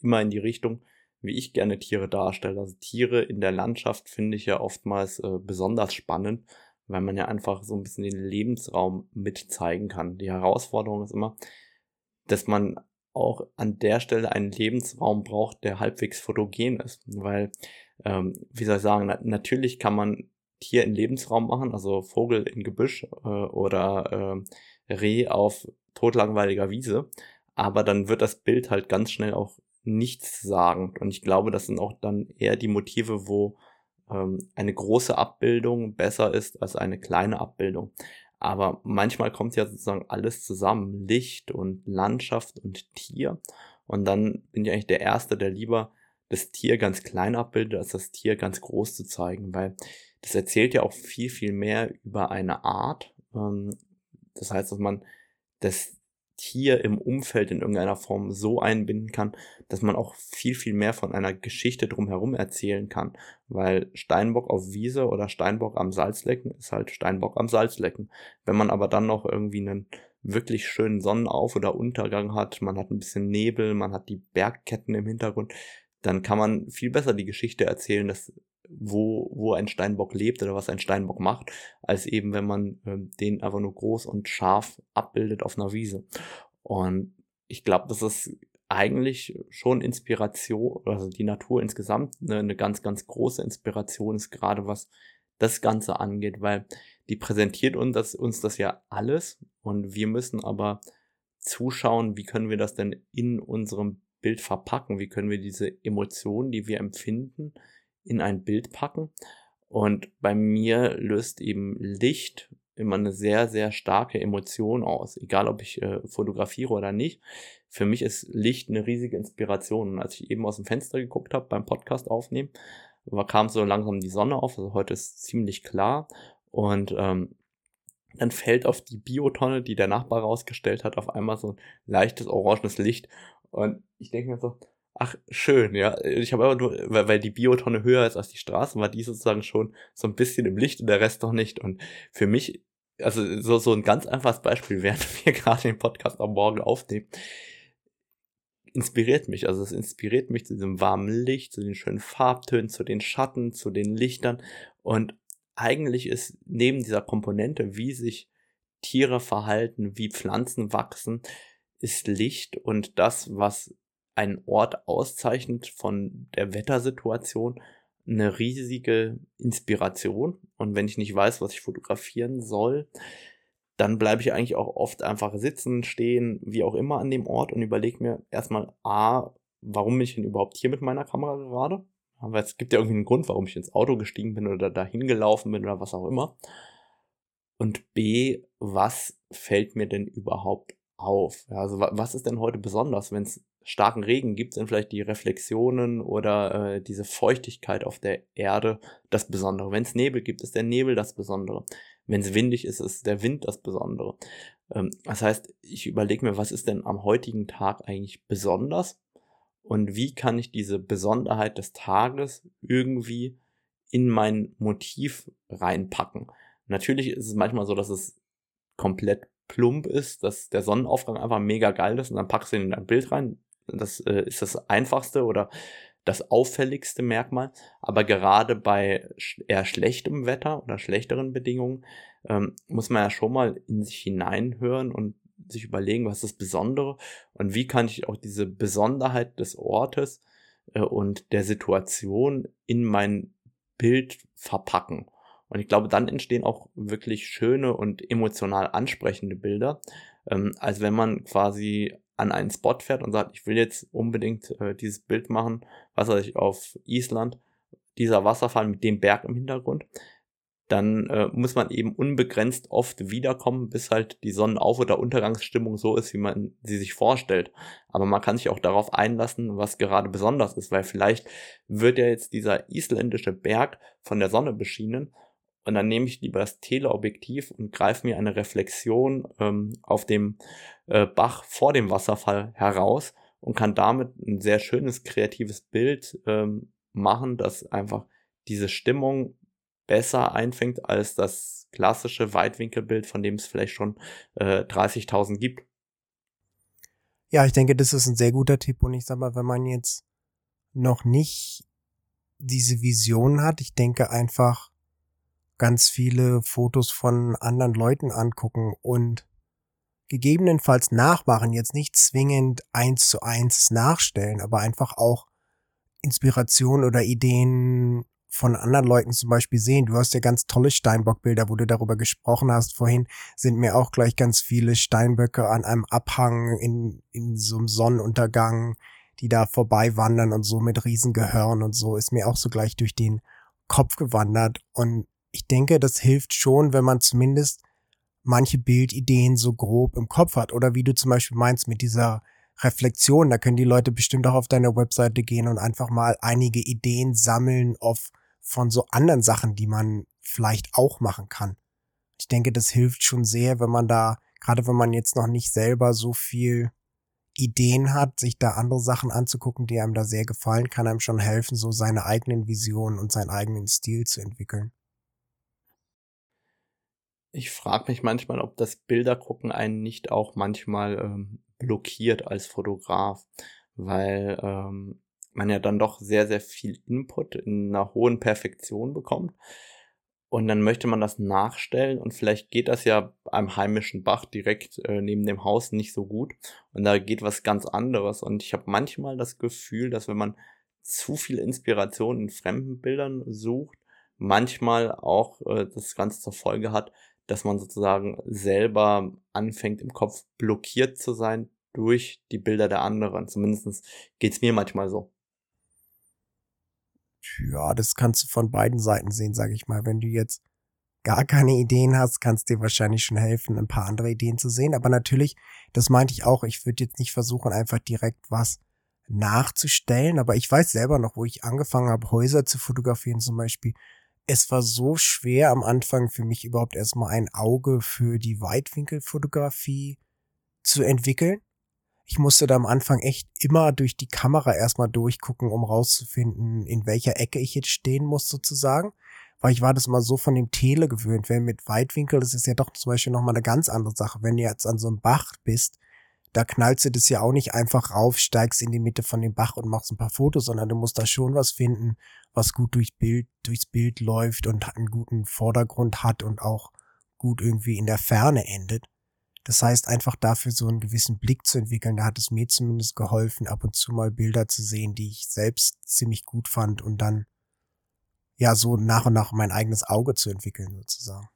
immer in die Richtung, wie ich gerne Tiere darstelle. Also Tiere in der Landschaft finde ich ja oftmals äh, besonders spannend, weil man ja einfach so ein bisschen den Lebensraum mit zeigen kann. Die Herausforderung ist immer, dass man auch an der Stelle einen Lebensraum braucht, der halbwegs fotogen ist. Weil, ähm, wie soll ich sagen, na natürlich kann man Tier in Lebensraum machen, also Vogel in Gebüsch äh, oder äh, Reh auf totlangweiliger Wiese aber dann wird das Bild halt ganz schnell auch nichts sagen. Und ich glaube, das sind auch dann eher die Motive, wo ähm, eine große Abbildung besser ist als eine kleine Abbildung. Aber manchmal kommt ja sozusagen alles zusammen, Licht und Landschaft und Tier. Und dann bin ich eigentlich der Erste, der lieber das Tier ganz klein abbildet, als das Tier ganz groß zu zeigen, weil das erzählt ja auch viel, viel mehr über eine Art. Ähm, das heißt, dass man das Tier im Umfeld in irgendeiner Form so einbinden kann, dass man auch viel, viel mehr von einer Geschichte drumherum erzählen kann. Weil Steinbock auf Wiese oder Steinbock am Salzlecken ist halt Steinbock am Salzlecken. Wenn man aber dann noch irgendwie einen wirklich schönen Sonnenauf- oder Untergang hat, man hat ein bisschen Nebel, man hat die Bergketten im Hintergrund, dann kann man viel besser die Geschichte erzählen, dass wo, wo ein Steinbock lebt oder was ein Steinbock macht, als eben wenn man ähm, den einfach nur groß und scharf abbildet auf einer Wiese. Und ich glaube, das ist eigentlich schon Inspiration, also die Natur insgesamt eine, eine ganz, ganz große Inspiration ist, gerade was das Ganze angeht, weil die präsentiert uns das, uns das ja alles und wir müssen aber zuschauen, wie können wir das denn in unserem Bild verpacken, wie können wir diese Emotionen, die wir empfinden, in ein Bild packen. Und bei mir löst eben Licht immer eine sehr, sehr starke Emotion aus. Egal, ob ich äh, fotografiere oder nicht. Für mich ist Licht eine riesige Inspiration. Und als ich eben aus dem Fenster geguckt habe beim Podcast aufnehmen, kam so langsam die Sonne auf. Also heute ist ziemlich klar. Und ähm, dann fällt auf die Biotonne, die der Nachbar rausgestellt hat, auf einmal so ein leichtes orangenes Licht. Und ich denke mir so, Ach, schön, ja. Ich habe aber nur, weil, weil die Biotonne höher ist als die Straße, war die sozusagen schon so ein bisschen im Licht und der Rest noch nicht. Und für mich, also so, so ein ganz einfaches Beispiel, während wir gerade den Podcast am Morgen aufnehmen, inspiriert mich. Also es inspiriert mich zu diesem warmen Licht, zu den schönen Farbtönen, zu den Schatten, zu den Lichtern. Und eigentlich ist neben dieser Komponente, wie sich Tiere verhalten, wie Pflanzen wachsen, ist Licht und das, was einen Ort auszeichnet von der Wettersituation, eine riesige Inspiration. Und wenn ich nicht weiß, was ich fotografieren soll, dann bleibe ich eigentlich auch oft einfach sitzen, stehen, wie auch immer an dem Ort und überlege mir erstmal, a, warum bin ich denn überhaupt hier mit meiner Kamera gerade? Aber es gibt ja irgendwie einen Grund, warum ich ins Auto gestiegen bin oder dahin gelaufen bin oder was auch immer. Und B, was fällt mir denn überhaupt auf? Also was ist denn heute besonders, wenn es starken Regen gibt, sind vielleicht die Reflexionen oder äh, diese Feuchtigkeit auf der Erde das Besondere. Wenn es Nebel gibt, ist der Nebel das Besondere. Wenn es windig ist, ist der Wind das Besondere. Ähm, das heißt, ich überlege mir, was ist denn am heutigen Tag eigentlich besonders und wie kann ich diese Besonderheit des Tages irgendwie in mein Motiv reinpacken. Natürlich ist es manchmal so, dass es komplett plump ist, dass der Sonnenaufgang einfach mega geil ist und dann packst du ihn in ein Bild rein. Das äh, ist das einfachste oder das auffälligste Merkmal. Aber gerade bei eher schlechtem Wetter oder schlechteren Bedingungen ähm, muss man ja schon mal in sich hineinhören und sich überlegen, was ist das Besondere und wie kann ich auch diese Besonderheit des Ortes äh, und der Situation in mein Bild verpacken. Und ich glaube, dann entstehen auch wirklich schöne und emotional ansprechende Bilder, ähm, als wenn man quasi an einen Spot fährt und sagt, ich will jetzt unbedingt äh, dieses Bild machen, was weiß ich, auf Island, dieser Wasserfall mit dem Berg im Hintergrund, dann äh, muss man eben unbegrenzt oft wiederkommen, bis halt die Sonnenauf- oder Untergangsstimmung so ist, wie man sie sich vorstellt. Aber man kann sich auch darauf einlassen, was gerade besonders ist, weil vielleicht wird ja jetzt dieser isländische Berg von der Sonne beschienen und dann nehme ich lieber das Teleobjektiv und greife mir eine Reflexion ähm, auf dem äh, Bach vor dem Wasserfall heraus und kann damit ein sehr schönes kreatives Bild ähm, machen, das einfach diese Stimmung besser einfängt als das klassische Weitwinkelbild, von dem es vielleicht schon äh, 30.000 gibt. Ja, ich denke, das ist ein sehr guter Tipp und ich sag mal, wenn man jetzt noch nicht diese Vision hat, ich denke einfach, ganz viele Fotos von anderen Leuten angucken und gegebenenfalls nachmachen, jetzt nicht zwingend eins zu eins nachstellen, aber einfach auch Inspiration oder Ideen von anderen Leuten zum Beispiel sehen. Du hast ja ganz tolle Steinbockbilder, wo du darüber gesprochen hast. Vorhin sind mir auch gleich ganz viele Steinböcke an einem Abhang in, in so einem Sonnenuntergang, die da vorbei wandern und so mit Riesengehörn und so ist mir auch so gleich durch den Kopf gewandert. Und ich denke, das hilft schon, wenn man zumindest manche Bildideen so grob im Kopf hat. Oder wie du zum Beispiel meinst mit dieser Reflexion, da können die Leute bestimmt auch auf deine Webseite gehen und einfach mal einige Ideen sammeln auf, von so anderen Sachen, die man vielleicht auch machen kann. Ich denke, das hilft schon sehr, wenn man da, gerade wenn man jetzt noch nicht selber so viel Ideen hat, sich da andere Sachen anzugucken, die einem da sehr gefallen, kann einem schon helfen, so seine eigenen Visionen und seinen eigenen Stil zu entwickeln. Ich frage mich manchmal, ob das Bildergucken einen nicht auch manchmal ähm, blockiert als Fotograf, weil ähm, man ja dann doch sehr, sehr viel Input in einer hohen Perfektion bekommt. Und dann möchte man das nachstellen und vielleicht geht das ja am heimischen Bach direkt äh, neben dem Haus nicht so gut. Und da geht was ganz anderes. Und ich habe manchmal das Gefühl, dass wenn man zu viel Inspiration in fremden Bildern sucht, manchmal auch äh, das Ganze zur Folge hat, dass man sozusagen selber anfängt im Kopf blockiert zu sein durch die Bilder der anderen. Zumindest geht's mir manchmal so. Ja, das kannst du von beiden Seiten sehen, sage ich mal. Wenn du jetzt gar keine Ideen hast, kannst dir wahrscheinlich schon helfen, ein paar andere Ideen zu sehen. Aber natürlich, das meinte ich auch, ich würde jetzt nicht versuchen, einfach direkt was nachzustellen. Aber ich weiß selber noch, wo ich angefangen habe, Häuser zu fotografieren zum Beispiel, es war so schwer am Anfang für mich überhaupt erstmal ein Auge für die Weitwinkelfotografie zu entwickeln. Ich musste da am Anfang echt immer durch die Kamera erstmal durchgucken, um rauszufinden, in welcher Ecke ich jetzt stehen muss sozusagen. Weil ich war das mal so von dem Tele gewöhnt. Wenn mit Weitwinkel, das ist ja doch zum Beispiel nochmal eine ganz andere Sache. Wenn du jetzt an so einem Bach bist, da knallst du das ja auch nicht einfach rauf, steigst in die Mitte von dem Bach und machst ein paar Fotos, sondern du musst da schon was finden, was gut durch Bild, durchs Bild läuft und einen guten Vordergrund hat und auch gut irgendwie in der Ferne endet. Das heißt, einfach dafür so einen gewissen Blick zu entwickeln, da hat es mir zumindest geholfen, ab und zu mal Bilder zu sehen, die ich selbst ziemlich gut fand und dann ja so nach und nach mein eigenes Auge zu entwickeln sozusagen.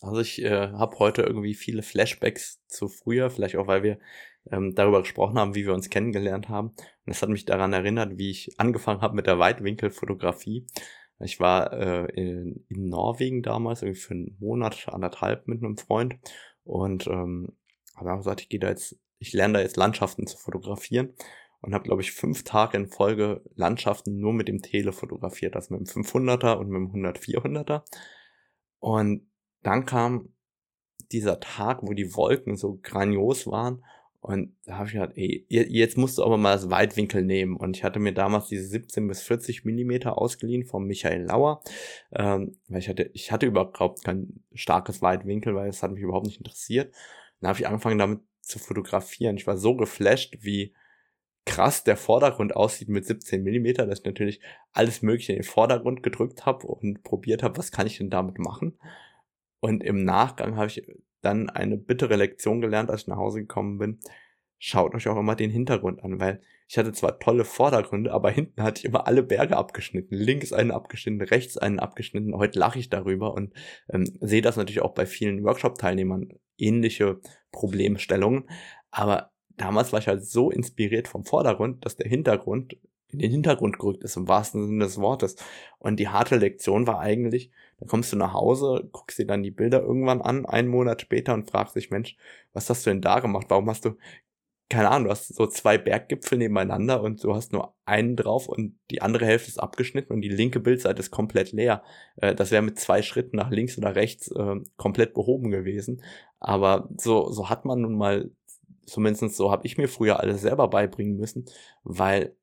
Also ich äh, habe heute irgendwie viele Flashbacks zu früher, vielleicht auch weil wir ähm, darüber gesprochen haben, wie wir uns kennengelernt haben. Und das hat mich daran erinnert, wie ich angefangen habe mit der Weitwinkelfotografie. Ich war äh, in, in Norwegen damals, irgendwie für einen Monat, anderthalb mit einem Freund und ähm, habe auch gesagt, ich gehe da jetzt, ich lerne da jetzt Landschaften zu fotografieren und habe, glaube ich, fünf Tage in Folge Landschaften nur mit dem Tele fotografiert, also mit dem 500er und mit dem 100 400er. Und dann kam dieser Tag, wo die Wolken so grandios waren und da habe ich gedacht, ey, jetzt musst du aber mal das Weitwinkel nehmen. Und ich hatte mir damals diese 17 bis 40 Millimeter ausgeliehen von Michael Lauer. Ähm, weil ich hatte, ich hatte überhaupt kein starkes Weitwinkel, weil es hat mich überhaupt nicht interessiert. Dann habe ich angefangen damit zu fotografieren. Ich war so geflasht, wie krass der Vordergrund aussieht mit 17 Millimeter, dass ich natürlich alles Mögliche in den Vordergrund gedrückt habe und probiert habe, was kann ich denn damit machen. Und im Nachgang habe ich dann eine bittere Lektion gelernt, als ich nach Hause gekommen bin. Schaut euch auch immer den Hintergrund an, weil ich hatte zwar tolle Vordergründe, aber hinten hatte ich immer alle Berge abgeschnitten. Links einen abgeschnitten, rechts einen abgeschnitten. Heute lache ich darüber und ähm, sehe das natürlich auch bei vielen Workshop-Teilnehmern ähnliche Problemstellungen. Aber damals war ich halt so inspiriert vom Vordergrund, dass der Hintergrund in den Hintergrund gerückt ist, im wahrsten Sinne des Wortes. Und die harte Lektion war eigentlich, da kommst du nach Hause, guckst dir dann die Bilder irgendwann an, einen Monat später und fragst dich, Mensch, was hast du denn da gemacht? Warum hast du, keine Ahnung, du hast so zwei Berggipfel nebeneinander und du hast nur einen drauf und die andere Hälfte ist abgeschnitten und die linke Bildseite ist komplett leer. Äh, das wäre mit zwei Schritten nach links oder rechts äh, komplett behoben gewesen. Aber so, so hat man nun mal zumindest so habe ich mir früher alles selber beibringen müssen, weil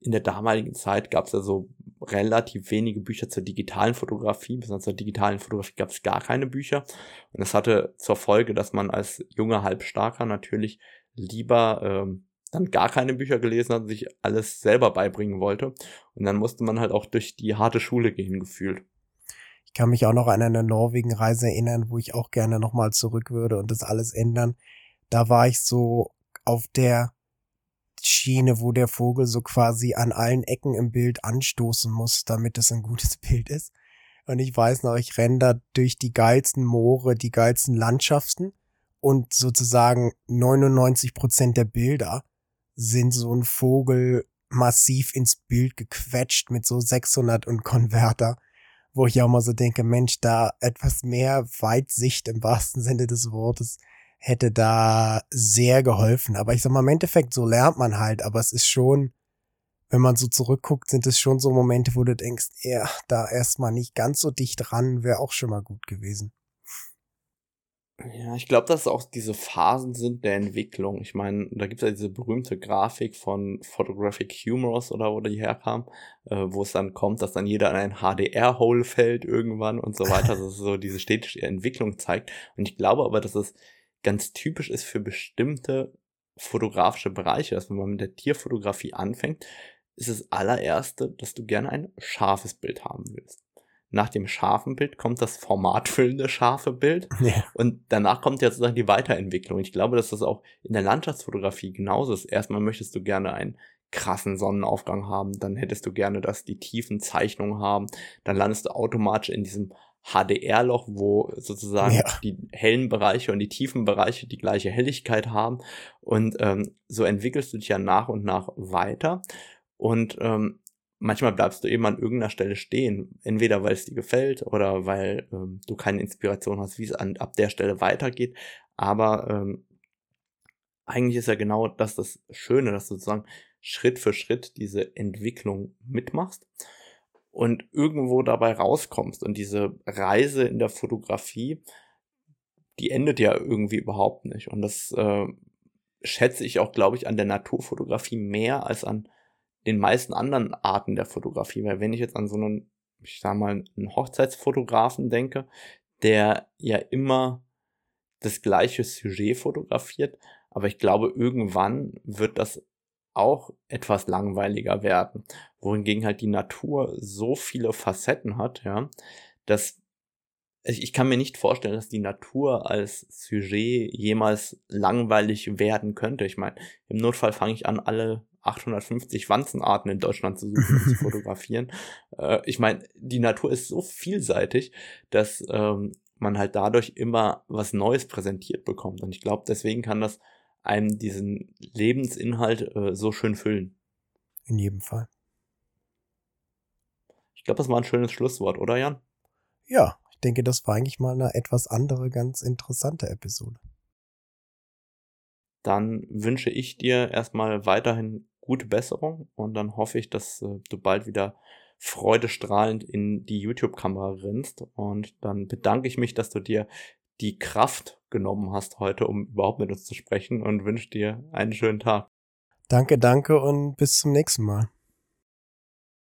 in der damaligen Zeit gab es ja so relativ wenige Bücher zur digitalen Fotografie, besonders zur digitalen Fotografie gab es gar keine Bücher. Und das hatte zur Folge, dass man als junger Halbstarker natürlich lieber ähm, dann gar keine Bücher gelesen hat und sich alles selber beibringen wollte. Und dann musste man halt auch durch die harte Schule gehen, gefühlt. Ich kann mich auch noch an eine Norwegen-Reise erinnern, wo ich auch gerne nochmal zurück würde und das alles ändern. Da war ich so auf der Schiene, wo der Vogel so quasi an allen Ecken im Bild anstoßen muss, damit es ein gutes Bild ist. Und ich weiß noch, ich renne da durch die geilsten Moore, die geilsten Landschaften und sozusagen 99 Prozent der Bilder sind so ein Vogel massiv ins Bild gequetscht mit so 600 und Konverter, wo ich auch mal so denke, Mensch, da etwas mehr Weitsicht im wahrsten Sinne des Wortes hätte da sehr geholfen. Aber ich sag mal, im Endeffekt, so lernt man halt, aber es ist schon, wenn man so zurückguckt, sind es schon so Momente, wo du denkst, ja, da erstmal nicht ganz so dicht ran, wäre auch schon mal gut gewesen. Ja, ich glaube, dass es auch diese Phasen sind der Entwicklung. Ich meine, da gibt es ja diese berühmte Grafik von Photographic Humorous oder wo die herkam, äh, wo es dann kommt, dass dann jeder in ein HDR-Hole fällt irgendwann und so weiter, dass es so diese stetige Entwicklung zeigt. Und ich glaube aber, dass es ganz typisch ist für bestimmte fotografische Bereiche, dass wenn man mit der Tierfotografie anfängt, ist das allererste, dass du gerne ein scharfes Bild haben willst. Nach dem scharfen Bild kommt das formatfüllende scharfe Bild ja. und danach kommt ja sozusagen die Weiterentwicklung. Ich glaube, dass das auch in der Landschaftsfotografie genauso ist. Erstmal möchtest du gerne einen krassen Sonnenaufgang haben, dann hättest du gerne, dass die tiefen Zeichnungen haben, dann landest du automatisch in diesem HDR-Loch, wo sozusagen ja. die hellen Bereiche und die tiefen Bereiche die gleiche Helligkeit haben. Und ähm, so entwickelst du dich ja nach und nach weiter. Und ähm, manchmal bleibst du eben an irgendeiner Stelle stehen. Entweder weil es dir gefällt oder weil ähm, du keine Inspiration hast, wie es an, ab der Stelle weitergeht. Aber ähm, eigentlich ist ja genau das das Schöne, dass du sozusagen Schritt für Schritt diese Entwicklung mitmachst und irgendwo dabei rauskommst. Und diese Reise in der Fotografie, die endet ja irgendwie überhaupt nicht. Und das äh, schätze ich auch, glaube ich, an der Naturfotografie mehr als an den meisten anderen Arten der Fotografie. Weil wenn ich jetzt an so einen, ich sag mal, einen Hochzeitsfotografen denke, der ja immer das gleiche Sujet fotografiert, aber ich glaube, irgendwann wird das auch etwas langweiliger werden. Wohingegen halt die Natur so viele Facetten hat, ja, dass ich kann mir nicht vorstellen, dass die Natur als Sujet jemals langweilig werden könnte. Ich meine, im Notfall fange ich an, alle 850 Wanzenarten in Deutschland zu suchen und zu fotografieren. Äh, ich meine, die Natur ist so vielseitig, dass ähm, man halt dadurch immer was Neues präsentiert bekommt. Und ich glaube, deswegen kann das einem diesen Lebensinhalt äh, so schön füllen. In jedem Fall. Glaube, das war ein schönes Schlusswort, oder Jan? Ja, ich denke, das war eigentlich mal eine etwas andere, ganz interessante Episode. Dann wünsche ich dir erstmal weiterhin gute Besserung und dann hoffe ich, dass äh, du bald wieder freudestrahlend in die YouTube-Kamera rinnst. Und dann bedanke ich mich, dass du dir die Kraft genommen hast heute, um überhaupt mit uns zu sprechen und wünsche dir einen schönen Tag. Danke, danke und bis zum nächsten Mal.